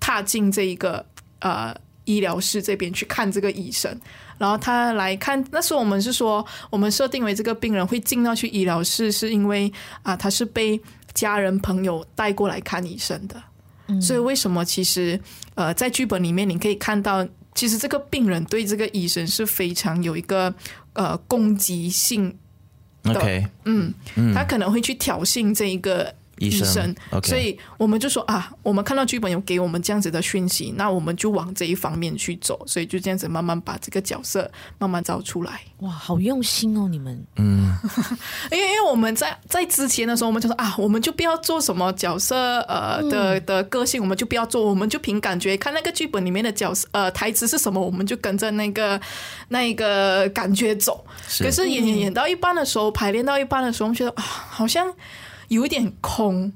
踏进这一个呃医疗室这边去看这个医生，然后他来看，那时候我们是说，我们设定为这个病人会进到去医疗室，是因为啊他是被。家人朋友带过来看医生的，嗯、所以为什么其实呃在剧本里面你可以看到，其实这个病人对这个医生是非常有一个呃攻击性的，Okay. 嗯，他可能会去挑衅这一个医生，所以我们就说啊，我们看到剧本有给我们这样子的讯息，那我们就往这一方面去走，所以就这样子慢慢把这个角色慢慢找出来。哇，好用心哦，你们，嗯，因为因为我们在在之前的时候，我们就说啊，我们就不要做什么角色呃的的个性，我们就不要做，我们就凭感觉看那个剧本里面的角色呃台词是什么，我们就跟着那个那一个感觉走。是可是演演演到一半的时候，排练到一半的时候，我们觉得啊，好像。有一点空，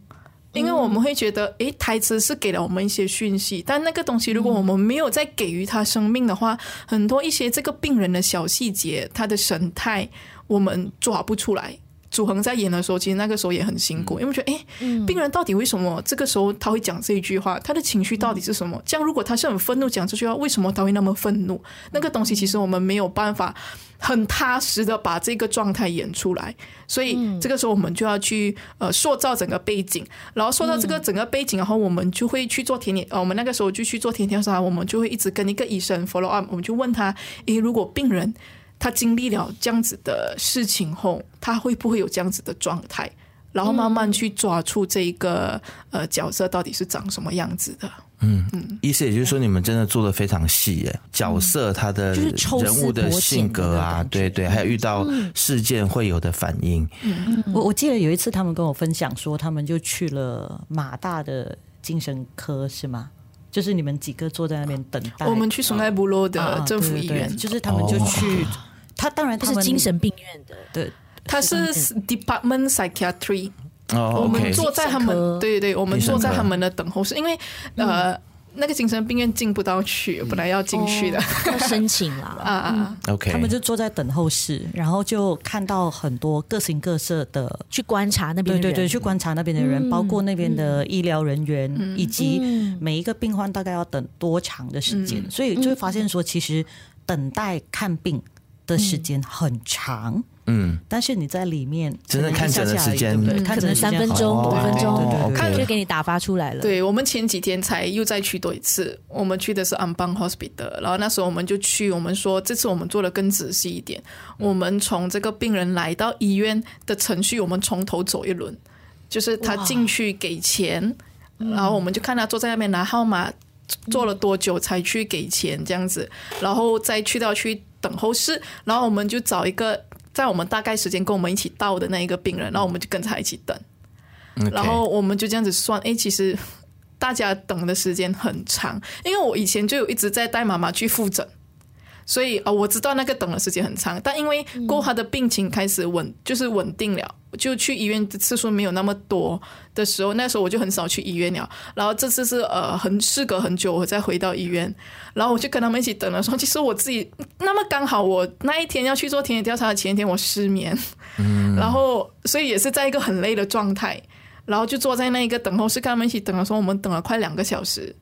因为我们会觉得，诶，台词是给了我们一些讯息，但那个东西如果我们没有再给予他生命的话，很多一些这个病人的小细节，他的神态，我们抓不出来。祖恒在演的时候，其实那个时候也很辛苦，因为觉得，诶，病人到底为什么这个时候他会讲这一句话？他的情绪到底是什么？这样如果他是很愤怒讲这句话，为什么他会那么愤怒？那个东西其实我们没有办法。很踏实的把这个状态演出来，所以这个时候我们就要去呃塑造整个背景，然后塑造这个整个背景，然后我们就会去做田野，呃，我们那个时候就去做田野调查，我们就会一直跟一个医生 follow up，我们就问他，诶，如果病人他经历了这样子的事情后，他会不会有这样子的状态？然后慢慢去抓出这一个呃角色到底是长什么样子的。嗯嗯，意思也就是说，你们真的做的非常细耶，角色他的人物的性格啊，对对，还有遇到事件会有的反应。嗯，我我记得有一次他们跟我分享说，他们就去了马大的精神科，是吗？就是你们几个坐在那边等待。我们去松爱部落的政府医院，就是他们就去。他当然他是精神病院的，对，他是 Department Psychiatry。哦，我们坐在他们，对对对，我们坐在他们的等候室，因为呃，那个精神病院进不到去，本来要进去的，要申请啦。啊啊，OK，他们就坐在等候室，然后就看到很多各形各色的去观察那边，对对对，去观察那边的人，包括那边的医疗人员，以及每一个病患大概要等多长的时间，所以就会发现说，其实等待看病的时间很长。嗯，但是你在里面真的看诊的时间，对，可能三分钟、五分钟，看就给你打发出来了。对，我们前几天才又再去多一次，我们去的是 Unbound Hospital，然后那时候我们就去，我们说这次我们做的更仔细一点，我们从这个病人来到医院的程序，我们从头走一轮，就是他进去给钱，然后我们就看他坐在那边拿号码，做了多久才去给钱这样子，然后再去到去等候室，然后我们就找一个。在我们大概时间跟我们一起到的那一个病人，然后我们就跟他一起等.然后我们就这样子算，哎，其实大家等的时间很长，因为我以前就有一直在带妈妈去复诊。所以哦，我知道那个等的时间很长，但因为过后他的病情开始稳，就是稳定了，就去医院的次数没有那么多的时候，那时候我就很少去医院了。然后这次是呃很事隔很久，我再回到医院，然后我就跟他们一起等的时候，其实我自己那么刚好，我那一天要去做田野调查的前一天我失眠，嗯，然后所以也是在一个很累的状态，然后就坐在那一个等候室跟他们一起等的时候，我们等了快两个小时。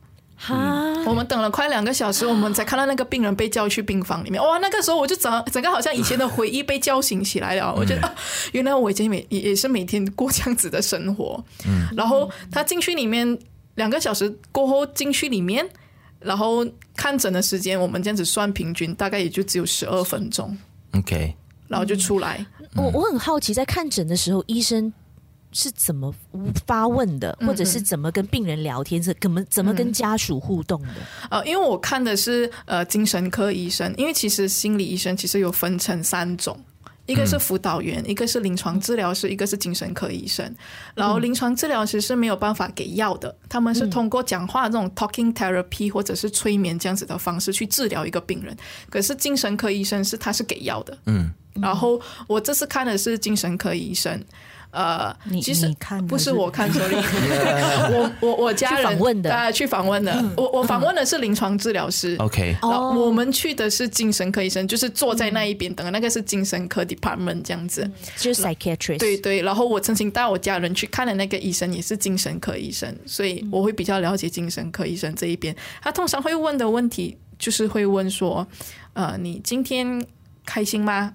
哈、嗯，我们等了快两个小时，我们才看到那个病人被叫去病房里面。哇，那个时候我就整整个好像以前的回忆被叫醒起来了。我觉得、啊、原来我已经每也也是每天过这样子的生活。嗯，然后他进去里面两个小时过后进去里面，然后看诊的时间我们这样子算平均大概也就只有十二分钟。OK，然后就出来。我我很好奇，在看诊的时候医生。是怎么发问的，或者是怎么跟病人聊天，是怎么怎么跟家属互动的？呃，因为我看的是呃精神科医生，因为其实心理医生其实有分成三种，一个是辅导员，一个是临床治疗师，一个是精神科医生。然后临床治疗师是没有办法给药的，他们是通过讲话这种 talking therapy 或者是催眠这样子的方式去治疗一个病人。可是精神科医生是他是给药的，嗯。然后我这次看的是精神科医生。呃，其实不是我看错了，我我我家人访问的，大家去访问的，我我访问的是临床治疗师，OK，我们去的是精神科医生，就是坐在那一边等，那个是精神科 department 这样子，就是 psychiatrist，对对，然后我曾经带我家人去看的那个医生也是精神科医生，所以我会比较了解精神科医生这一边，他通常会问的问题就是会问说，呃，你今天开心吗？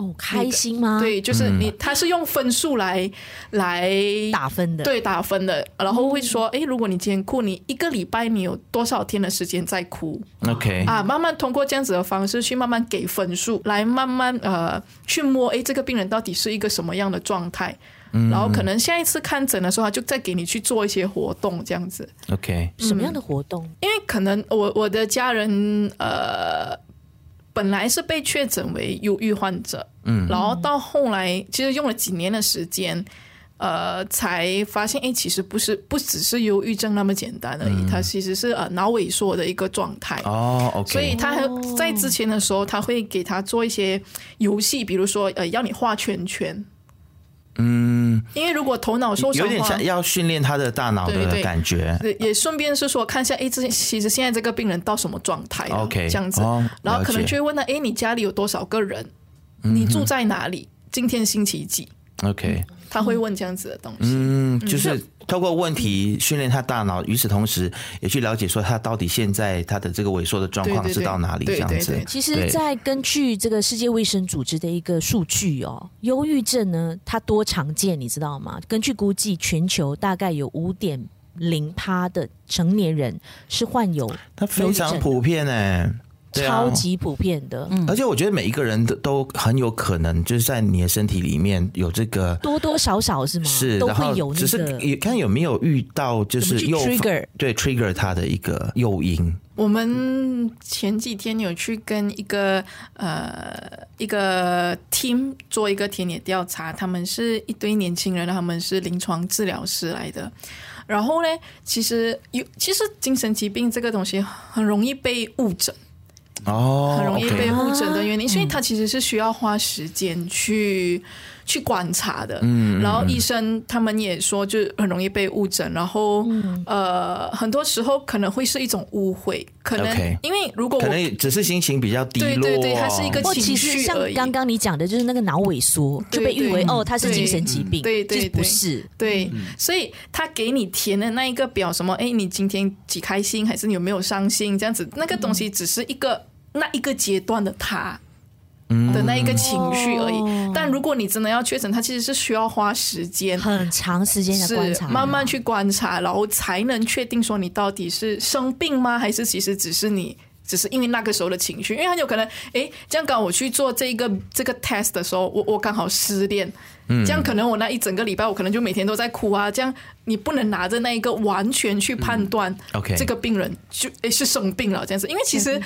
哦，开心吗？对，就是你，他是用分数来来打分的，对，打分的。然后会说，哎，如果你今天哭，你一个礼拜你有多少天的时间在哭？OK，啊，慢慢通过这样子的方式去慢慢给分数，来慢慢呃去摸，哎，这个病人到底是一个什么样的状态？嗯然后可能下一次看诊的时候，他就再给你去做一些活动，这样子。OK，什么样的活动？因为可能我我的家人呃本来是被确诊为忧郁患者，嗯，然后到后来其实用了几年的时间，呃，才发现哎，其实不是不只是忧郁症那么简单而已，它其实是呃脑萎缩的一个状态哦。OK，所以他在之前的时候，他会给他做一些游戏，比如说呃要你画圈圈。嗯，因为如果头脑受伤，有点像要训练他的大脑的感觉，对，也顺便是说看一下，哎，这其实现在这个病人到什么状态？OK，这样子，哦、然后可能就会问他，哎，你家里有多少个人？你住在哪里？今天星期几？OK。他会问这样子的东西，嗯，就是透过问题训练他大脑，与此同时也去了解说他到底现在他的这个萎缩的状况是到哪里这样子。其实，在根据这个世界卫生组织的一个数据哦，忧郁症呢，它多常见，你知道吗？根据估计，全球大概有五点零趴的成年人是患有，它非常普遍哎。啊、超级普遍的，嗯，而且我觉得每一个人都都很有可能就是在你的身体里面有这个多多少少是吗？是都会有、那个，只是也看有没有遇到就是诱 trigger 对 trigger 它的一个诱因。我们前几天有去跟一个呃一个 team 做一个田野调查，他们是一堆年轻人，他们是临床治疗师来的。然后呢，其实有其实精神疾病这个东西很容易被误诊。哦，很容易被误诊的原因，所以他其实是需要花时间去去观察的。嗯，然后医生他们也说，就很容易被误诊。然后呃，很多时候可能会是一种误会，可能因为如果可能只是心情比较低落，对对对，它是一个情绪。像刚刚你讲的，就是那个脑萎缩就被誉为哦，它是精神疾病，对对，不是对。所以他给你填的那一个表，什么哎，你今天几开心，还是你有没有伤心，这样子，那个东西只是一个。那一个阶段的他的那一个情绪而已，嗯，但如果你真的要确诊，它其实是需要花时间很长时间的观察，慢慢去观察，然后才能确定说你到底是生病吗？还是其实只是你只是因为那个时候的情绪？因为很有可能，哎，这样刚我去做这个这个 test 的时候，我我刚好失恋。这样可能我那一整个礼拜我可能就每天都在哭啊，这样你不能拿着那一个完全去判断，OK，这个病人就诶是生病了这样子，因为其实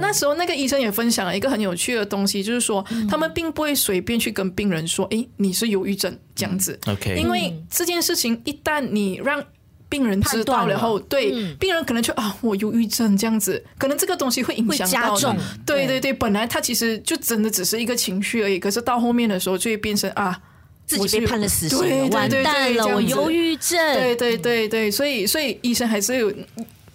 那时候那个医生也分享了一个很有趣的东西，就是说他们并不会随便去跟病人说，诶你是忧郁症这样子，OK，因为这件事情一旦你让病人知道了后，对病人可能就啊我忧郁症这样子，可能这个东西会影响到加重，对对对，本来他其实就真的只是一个情绪而已，可是到后面的时候就会变成啊。自己被判了死刑，完蛋了！我忧郁症，对对对对，所以所以医生还是有，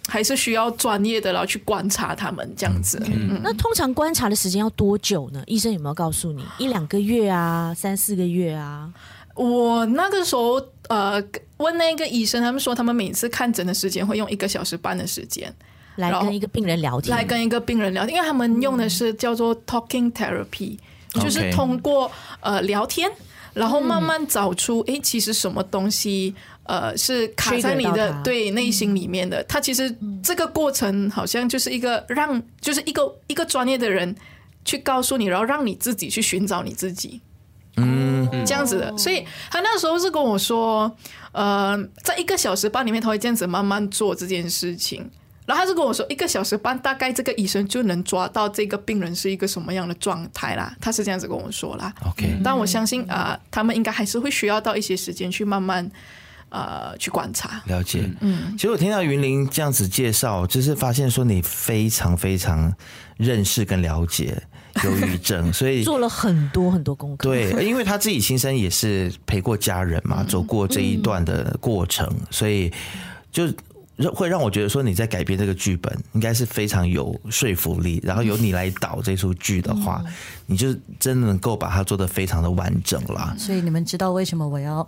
还是需要专业的，然后去观察他们这样子。嗯，那通常观察的时间要多久呢？医生有没有告诉你？一两个月啊，三四个月啊？我那个时候呃问那个医生，他们说他们每次看诊的时间会用一个小时半的时间来跟一个病人聊天，来跟一个病人聊天，因为他们用的是叫做 talking therapy，就是通过呃聊天。然后慢慢找出，哎，其实什么东西，呃，是卡在你的对内心里面的。他其实这个过程好像就是一个让，就是一个一个专业的人去告诉你，然后让你自己去寻找你自己，嗯，这样子的。所以他那时候是跟我说，呃，在一个小时半里面，他会这样子慢慢做这件事情。然后他就跟我说，一个小时半，大概这个医生就能抓到这个病人是一个什么样的状态啦。他是这样子跟我说啦。OK，但我相信啊、呃，他们应该还是会需要到一些时间去慢慢呃去观察。了解，嗯，其实我听到云林这样子介绍，就是发现说你非常非常认识跟了解忧郁症，所以做了很多很多功课。对，因为他自己亲身也是陪过家人嘛，走过这一段的过程，所以就。会让我觉得说你在改编这个剧本应该是非常有说服力，然后由你来导这出剧的话，你就真的能够把它做得非常的完整了。所以你们知道为什么我要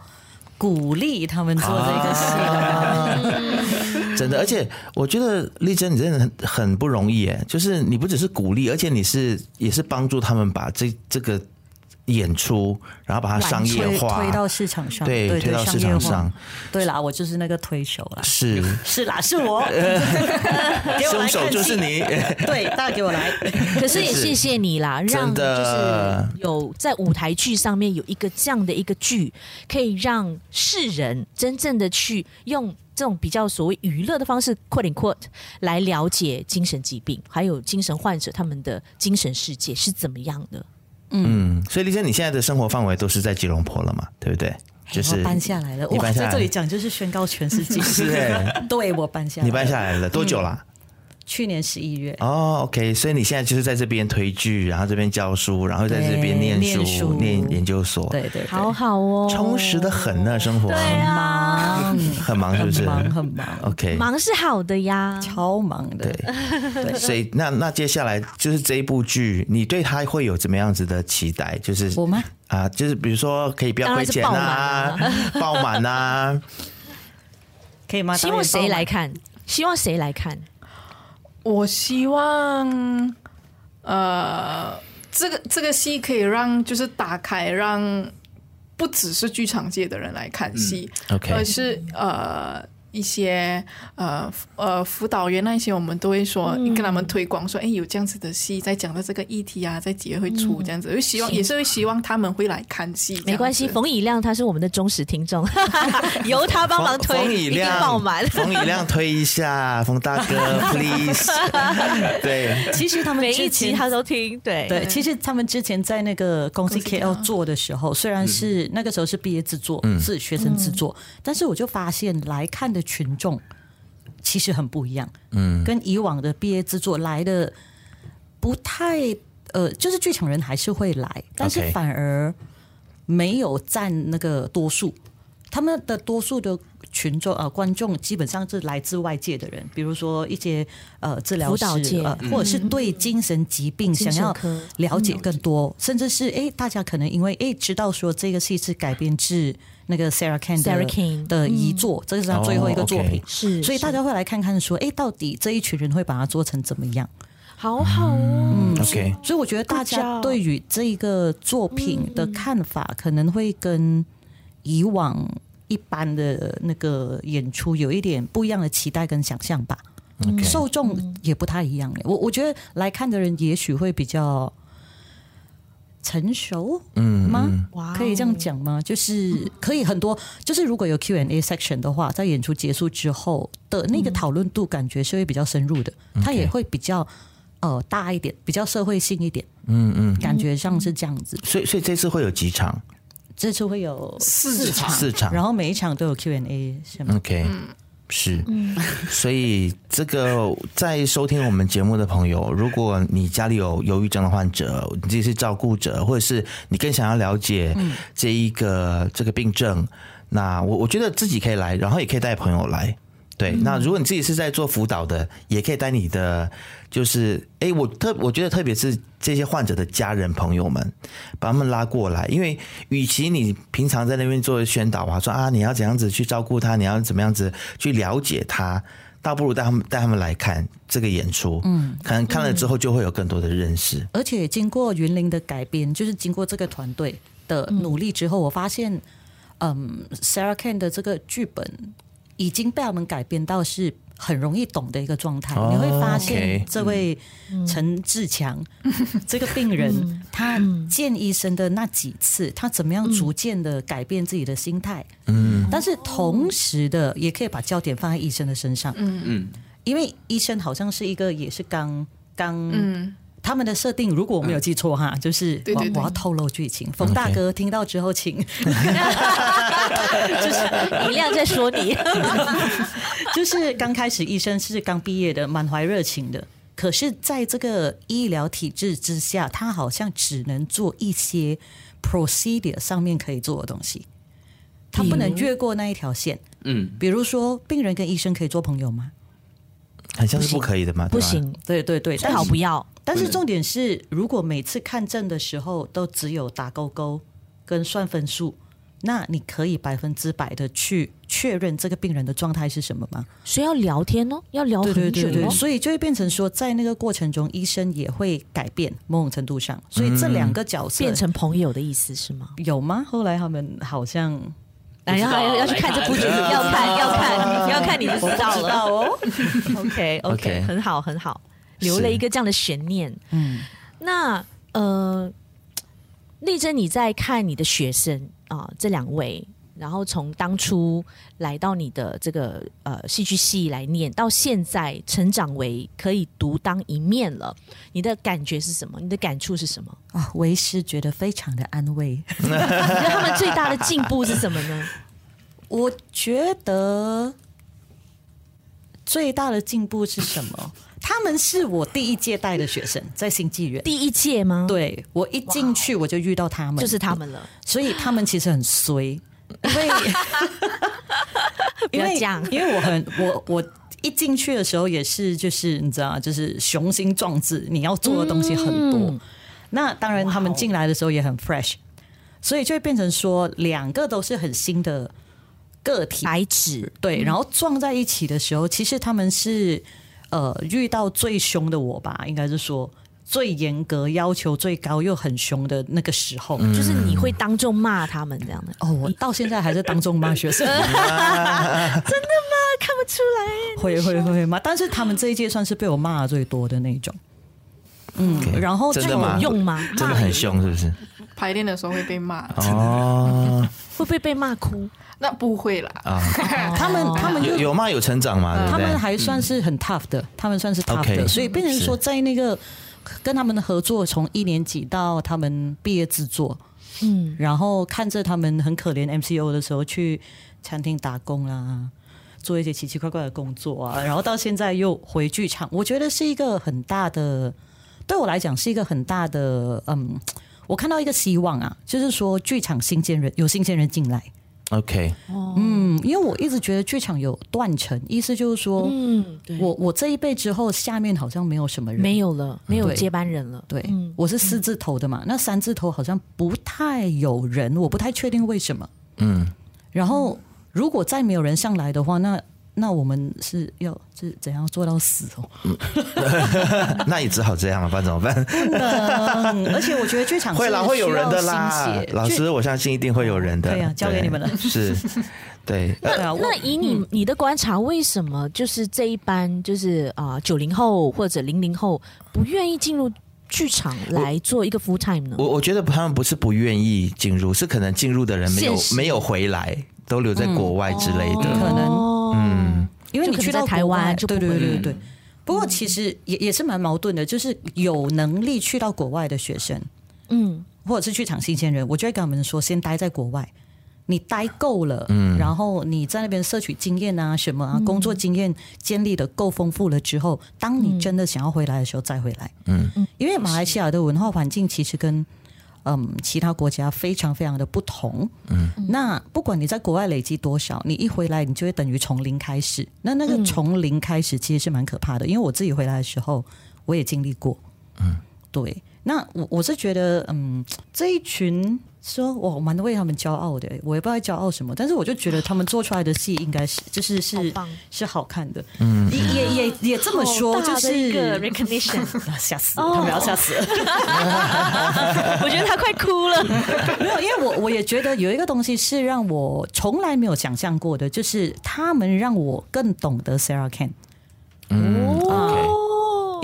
鼓励他们做这个戏吗？啊、真的，而且我觉得丽珍你真的很很不容易耶，就是你不只是鼓励，而且你是也是帮助他们把这这个演出，然后把它商业化，推到市场上，对，推到市场上。对啦，我就是那个推手啦。是是啦，是我。凶手就是你。对，大家给我来。可是也谢谢你啦，让就是有在舞台剧上面有一个这样的一个剧，可以让世人真正的去用这种比较所谓娱乐的方式，quote unquote，来了解精神疾病，还有精神患者他们的精神世界是怎么样的。嗯，所以丽珍，你现在的生活范围都是在吉隆坡了嘛？对不对？就是搬下来了。哇，在这里讲就是宣告全世界。是哎，对我搬下来，你搬下来了多久啦？去年十一月。哦，OK，所以你现在就是在这边推剧，然后这边教书，然后在这边念书、念研究所，对对，好好哦，充实的很呢，生活。对啊，很忙是不是？忙很忙，OK，忙是好的呀，超忙的。对，所以那那接下来就是这一部剧，你对他会有怎么样子的期待？就是我吗？啊，就是比如说可以不要亏钱啊，爆满啊，可以吗？希望谁来看？希望谁来看？我希望，呃，这个这个戏可以让就是打开，让不只是剧场界的人来看戏，嗯 okay. 而是呃。一些呃呃辅导员那些，我们都会说，跟他们推广说，哎，有这样子的戏在讲到这个议题啊，在几月会出这样子，就希望也是会希望他们会来看戏。没关系，冯以亮他是我们的忠实听众，由他帮忙推，冯以亮爆满，冯以亮推一下，冯大哥，please。对，其实他们每一期他都听，对。对，其实他们之前在那个公司 KL 做的时候，虽然是那个时候是毕业制作，是学生制作，但是我就发现来看的。群众其实很不一样，嗯，跟以往的毕业制作来的不太，呃，就是剧场人还是会来，但是反而没有占那个多数，他们的多数的。群众呃，观众基本上是来自外界的人，比如说一些呃治疗师呃，或者是对精神疾病想要了解更多，嗯、甚至是哎，大家可能因为哎知道说这个戏是改编自那个 Sarah Kane 的遗作，嗯、这是他最后一个作品，是、哦，所以大家会来看看说，哎，到底这一群人会把它做成怎么样？好好哦，嗯，OK，所以我觉得大家对于这一个作品的看法可能会跟以往。一般的那个演出有一点不一样的期待跟想象吧，Okay. 受众也不太一样。我我觉得来看的人也许会比较成熟，嗯吗？可以这样讲吗？就是可以很多，就是如果有 Q&A section 的话，在演出结束之后的那个讨论度，感觉是会比较深入的，它也会比较呃大一点，比较社会性一点。嗯嗯，感觉上是这样子。所以所以这次会有几场？这次会有四场，四场，然后每一场都有 Q&A，是吗？OK，是，所以这个在收听我们节目的朋友，如果你家里有忧郁症的患者，你自己是照顾者，或者是你更想要了解这一个这个病症，那我我觉得自己可以来，然后也可以带朋友来。对，那如果你自己是在做辅导的，也可以带你的，就是，哎，我特我觉得特别是这些患者的家人朋友们，把他们拉过来，因为与其你平常在那边做宣导啊，说啊你要怎样子去照顾他，你要怎么样子去了解他，倒不如带他们带他们来看这个演出，嗯，可能看了之后就会有更多的认识。而且经过云林的改编，就是经过这个团队的努力之后，我发现，嗯，Sarah Kane 的这个剧本。已经被我们改编到是很容易懂的一个状态。Oh, 你会发现，这位陈志强、嗯、这个病人，嗯、他见医生的那几次，他怎么样逐渐的改变自己的心态？嗯，但是同时的，也可以把焦点放在医生的身上。嗯嗯，因为医生好像是一个也是刚刚。嗯他们的设定，如果我没有记错哈，就是我我要透露剧情。冯大哥听到之后，请 就是以亮在说你，就是刚开始医生是刚毕业的，满怀热情的，可是在这个医疗体制之下，他好像只能做一些 procedure 上面可以做的东西，他不能越过那一条线。嗯，比如说病人跟医生可以做朋友吗？好像是不可以的嘛，不行。对对对，最好不要。但是重点是，如果每次看证的时候都只有打勾勾跟算分数，那你可以百分之百的去确认这个病人的状态是什么吗？所以要聊天哦，要聊很久哦。对对对对，所以就会变成说，在那个过程中，医生也会改变某种程度上，所以这两个角色、嗯、变成朋友的意思是吗？有吗？后来他们好像。哎呀，要要去看这部剧，要看要看 要看，你就知道了 哦。OK OK，很好很好，留了一个这样的悬念。嗯，那呃，丽珍，你在看你的学生啊，这两位。然后从当初来到你的这个呃戏剧系来念，到现在成长为可以独当一面了，你的感觉是什么？你的感触是什么？啊，为师觉得非常的安慰。你觉得他们最大的进步是什么呢？我觉得最大的进步是什么？他们是我第一届带的学生，在新纪元第一届吗？对，我一进去我就遇到他们，就是他们了。所以他们其实很衰。因为，因为因为我很我我一进去的时候也是就是你知道就是雄心壮志，你要做的东西很多。嗯、那当然他们进来的时候也很 fresh，所以就会变成说两个都是很新的个体白纸对，然后撞在一起的时候，其实他们是呃遇到最凶的我吧，应该是说。最严格、要求最高又很凶的那个时候，嗯、就是你会当众骂他们这样的。哦，我到现在还是当众骂学生，真的吗？看不出来，会会会骂。但是他们这一届算是被我骂最多的那种。嗯，okay, 然后真的吗？用吗？真的很凶，是不是？排练的时候会被骂哦，会不会被骂哭？那不会啦。啊，他们他们有有骂有成长嘛？他们还算是很 tough 的，他们算是 tough 的，所以变成说在那个。跟他们的合作，从一年级到他们毕业制作，嗯，然后看着他们很可怜 MCO 的时候去餐厅打工啦，做一些奇奇怪怪的工作啊，然后到现在又回剧场，我觉得是一个很大的，对我来讲是一个很大的，嗯，我看到一个希望啊，就是说剧场新鲜人有新鲜人进来。OK，嗯，因为我一直觉得剧场有断层，意思就是说，嗯，我我这一辈之后，下面好像没有什么人，没有了，没有接班人了。对，对嗯、我是四字头的嘛，那三字头好像不太有人，我不太确定为什么。嗯，然后如果再没有人上来的话，那。那我们是要是怎样做到死哦？那也只好这样了，不然怎么办？而且我觉得剧场会啦，会有人的啦。老师，我相信一定会有人的。对呀，交给你们了。是，对。那那以你你的观察，为什么就是这一班就是啊九零后或者零零后不愿意进入剧场来做一个 full time 呢？我我觉得他们不是不愿意进入，是可能进入的人没有没有回来，都留在国外之类的，可能。嗯，因为你去到台湾，就对对对对对。不过其实也也是蛮矛盾的，就是有能力去到国外的学生，嗯，或者是去场新鲜人，我就会跟他们说，先待在国外，你待够了，嗯，然后你在那边摄取经验啊，什么啊，工作经验建立的够丰富了之后，当你真的想要回来的时候再回来，嗯。嗯，因为马来西亚的文化环境其实跟。嗯，其他国家非常非常的不同。嗯，那不管你在国外累积多少，你一回来，你就会等于从零开始。那那个从零开始其实是蛮可怕的，因为我自己回来的时候，我也经历过。嗯，对。那我我是觉得，嗯，这一群。说我蛮为他们骄傲的，我也不知道骄傲什么，但是我就觉得他们做出来的戏应该是就是是好是好看的，嗯，也也也也这么说，就是一个 recognition，吓死了，他们要吓死了，我觉得他快哭了，没有，因为我我也觉得有一个东西是让我从来没有想象过的，就是他们让我更懂得 Sarah Kent，嗯。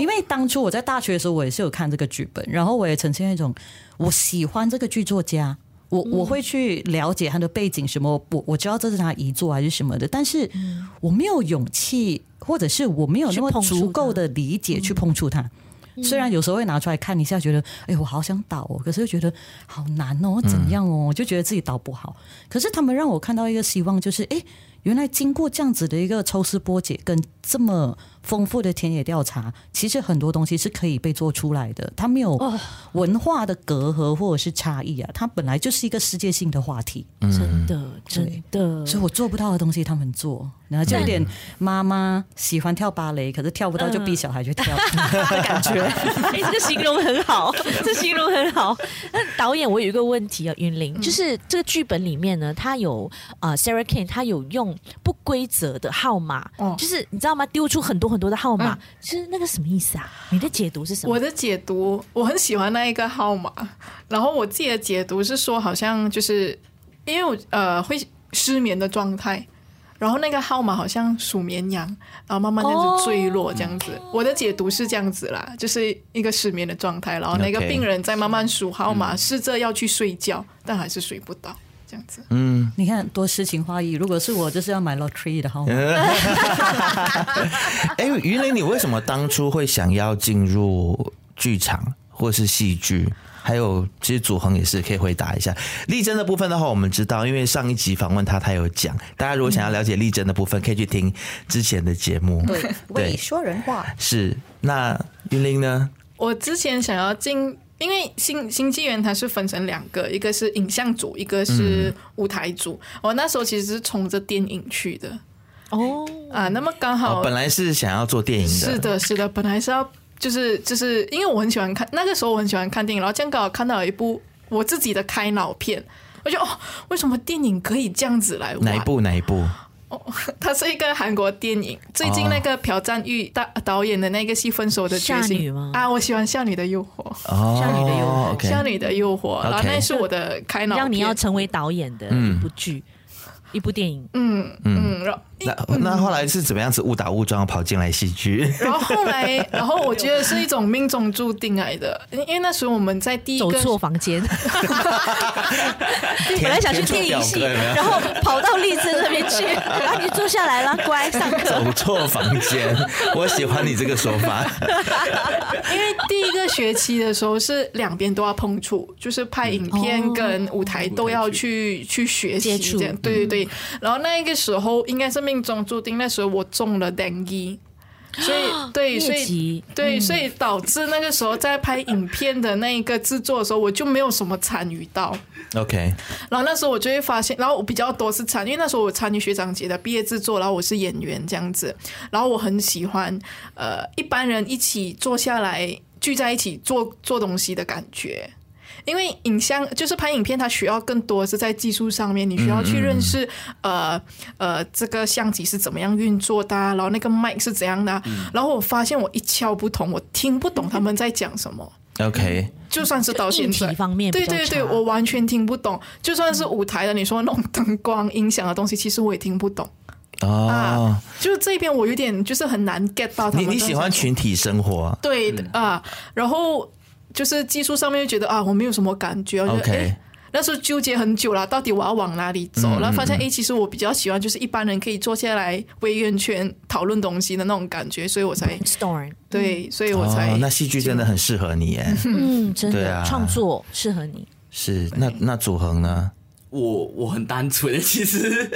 因为当初我在大学的时候，我也是有看这个剧本，然后我也呈现一种我喜欢这个剧作家，我我会去了解他的背景什么，我我知道这是他遗作还是什么的，但是我没有勇气，或者是我没有那么足够的理解去碰触它。虽然有时候会拿出来看一下，觉得哎，我好想导哦，可是又觉得好难哦，怎样哦，我就觉得自己导不好。可是他们让我看到一个希望，就是哎。原来经过这样子的一个抽丝剥茧，跟这么丰富的田野调查，其实很多东西是可以被做出来的。它没有文化的隔阂或者是差异啊，它本来就是一个世界性的话题。嗯、真的，真的。所以我做不到的东西，他们做，然后就有点妈妈喜欢跳芭蕾，可是跳不到就逼小孩去跳的 感觉。哎、欸，这个形容很好，这形容很好。那导演，我有一个问题啊，云林，就是这个剧本里面呢，他有啊、呃、Sarah Kane，他有用不规则的号码，哦，就是你知道吗？丢出很多很多的号码，其、嗯、实那个什么意思啊？你的解读是什么？我的解读，我很喜欢那一个号码，然后我自己的解读是说，好像就是因为我呃会失眠的状态。然后那个号码好像数绵羊，然后慢慢这样子坠落，这样子。Oh. 我的解读是这样子啦，就是一个失眠的状态，然后那个病人在慢慢数号码，试着要去睡觉，但还是睡不到，这样子。嗯，你看多诗情画意。如果是我，就是要买 lottery 的号码。哎，云林，你为什么当初会想要进入剧场或是戏剧？还有，其实祖恒也是可以回答一下丽珍的部分的话，我们知道，因为上一集访问他，他有讲。大家如果想要了解丽珍的部分，可以去听之前的节目。对，对，说人话是。那云林呢？我之前想要进，因为新新纪元它是分成两个，一个是影像组，一个是舞台组。嗯、我那时候其实是冲着电影去的。哦啊，那么刚好、哦，本来是想要做电影的。是的，是的，本来是要。就是就是因为我很喜欢看那个时候我很喜欢看电影，然后这样刚好看到有一部我自己的开脑片，我就哦，为什么电影可以这样子来玩？哪一部？哪一部？哦，它是一个韩国电影，最近那个朴赞玉导导演的那个戏《分手的决心》吗？啊，我喜欢《少女的诱惑》哦，《少女的诱惑》少女的诱惑，然后那是我的开脑片，让你要成为导演的一部剧。嗯一部电影，嗯嗯，然后那那后来是怎么样子误打误撞跑进来戏剧？然后后来，然后我觉得是一种命中注定来的，因为那时候我们在第一个走错房间，本来想去电影系，然后跑到丽珍那边去，然 后你坐下来了，乖，上课。走错房间，我喜欢你这个说法。因为第一个学期的时候是两边都要碰触，就是拍影片跟舞台都要去去学习，这样对对对。然后那个时候应该是命中注定，那时候我中了 dengue，所以对，所以 对，所以导致那个时候在拍影片的那一个制作的时候，我就没有什么参与到。OK，然后那时候我就会发现，然后我比较多是参与，因为那时候我参与学长姐的毕业制作，然后我是演员这样子，然后我很喜欢呃一般人一起坐下来聚在一起做做东西的感觉。因为影像就是拍影片，它需要更多是在技术上面，你需要去认识、嗯、呃呃这个相机是怎么样运作的，然后那个麦是怎样的，嗯、然后我发现我一窍不通，我听不懂他们在讲什么。OK，就算是到现在，方面对对对，我完全听不懂。就算是舞台的，你说那种灯光音响的东西，其实我也听不懂。哦、啊，就是这边我有点就是很难 get 到他们。你你喜欢群体生活？对啊，然后。就是技术上面就觉得啊，我没有什么感觉。我觉得哎，那时候纠结很久了，到底我要往哪里走？然后发现哎，其实我比较喜欢就是一般人可以坐下来围圆圈讨论东西的那种感觉，所以我才 Storm 对，所以我才。哦、那戏剧真的很适合你耶，嗯，真的，对啊，创作适合你。是，那那祖恒呢？我我很单纯，其实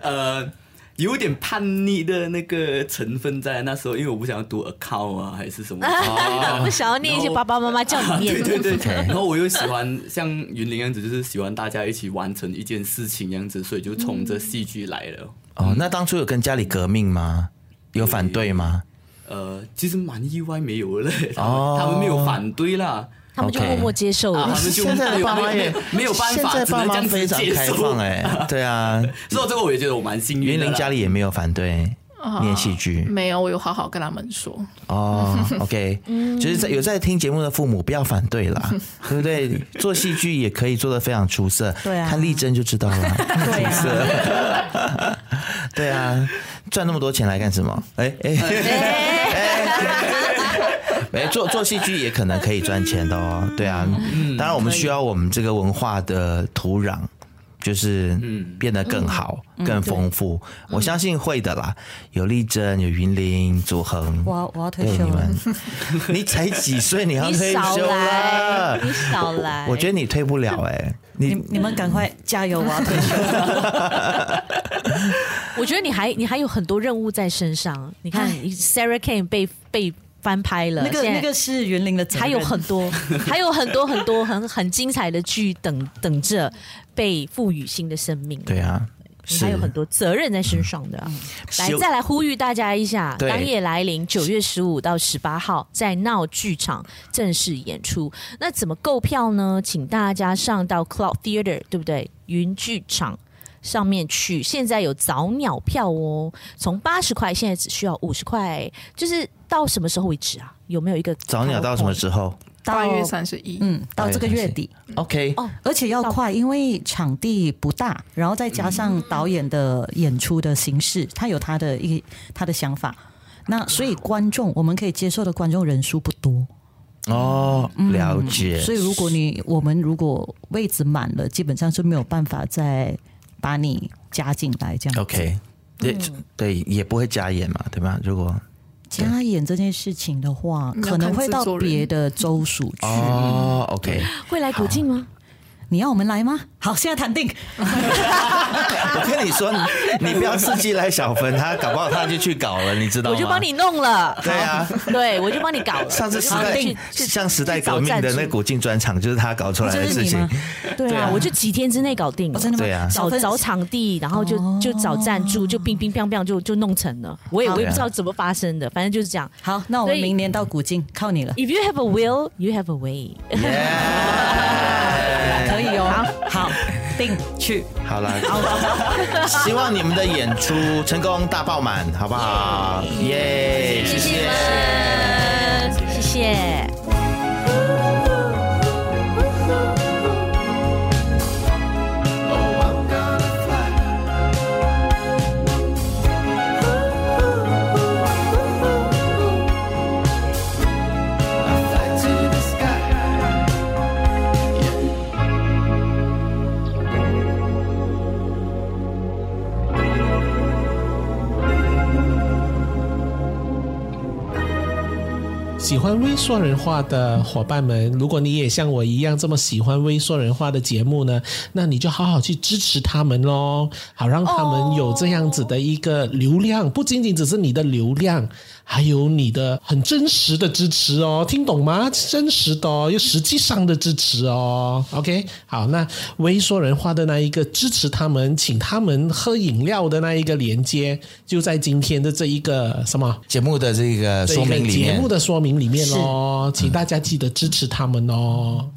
呃。有点叛逆的那个成分在那时候，因为我不想要读 account 啊，还是什么，不想要念一些爸爸妈妈叫你念。对对 对。然后我又喜欢像云林样子，就是喜欢大家一起完成一件事情样子，所以就冲着戏剧来了。哦，那当初有跟家里革命吗？有反对吗？呃，其实蛮意外，没有了。哦，他们没有反对啦。他们就默默接受了。现在的爸妈也没有办法，现在爸妈非常开放哎，对啊。说到这个，我也觉得我蛮幸运。云林家里也没有反对念戏剧，没有，我有好好跟他们说。哦，OK，就是在有在听节目的父母不要反对啦，对不对？做戏剧也可以做的非常出色，对啊，看丽珍就知道了，出色。对啊，赚那么多钱来干什么？哎哎。哎，做做戏剧也可能可以赚钱的哦。对啊，当然我们需要我们这个文化的土壤，就是变得更好、更丰富。我相信会的啦。有丽珍，有云林，祖恒。我我要退休了。你才几岁？你要退休了？你少来！我觉得你退不了哎。你你们赶快加油啊！退休。我觉得你还你还有很多任务在身上。你看，Sarah Kane 被被翻拍了，那个那个是园林的，还有很多，还有很多很多很很精彩的剧等等着被赋予新的生命。对啊。你还有很多责任在身上的，啊，来再来呼吁大家一下，当夜来临，九月十五到十八号在闹剧场正式演出。那怎么购票呢？请大家上到 Cloud Theater，对不对？云剧场上面去。现在有早鸟票哦，从八十块现在只需要五十块。就是到什么时候为止啊？有没有一个早鸟到什么时候？八月三十一，嗯，到这个月底，OK，哦，而且要快，因为场地不大，然后再加上导演的演出的形式，他有他的一他的想法，那所以观众我们可以接受的观众人数不多。哦，了解。所以如果你我们如果位置满了，基本上是没有办法再把你加进来这样。OK，对对，也不会加演嘛，对吧？如果加演这件事情的话，可能会到别的州属去。哦，OK，会来古晋吗？你要我们来吗？好，现在谈定。我跟你说，你不要刺激来小芬，他搞不好他就去搞了，你知道吗？我就帮你弄了。对啊，对，我就帮你搞了。上次时代像时代革命的那古晋专场，就是他搞出来的事情。对啊，我就几天之内搞定了。真的吗？对啊，找找场地，然后就就找赞助，就乒乒乓乓就就弄成了。我也我也不知道怎么发生的，反正就是这样。好，那我们明年到古晋靠你了。If you have a will, you have a way. 可以哦，好，好，定去，好了，希望你们的演出成功大爆满，好不好？耶，谢谢，谢谢。喜欢微说人话的伙伴们，如果你也像我一样这么喜欢微说人话的节目呢，那你就好好去支持他们喽，好让他们有这样子的一个流量，不仅仅只是你的流量，还有你的很真实的支持哦，听懂吗？真实的哦，又实际上的支持哦。OK，好，那微说人话的那一个支持他们，请他们喝饮料的那一个连接，就在今天的这一个什么节目的这个说明里面，节目的说明里面。里面喽，请大家记得支持他们哦。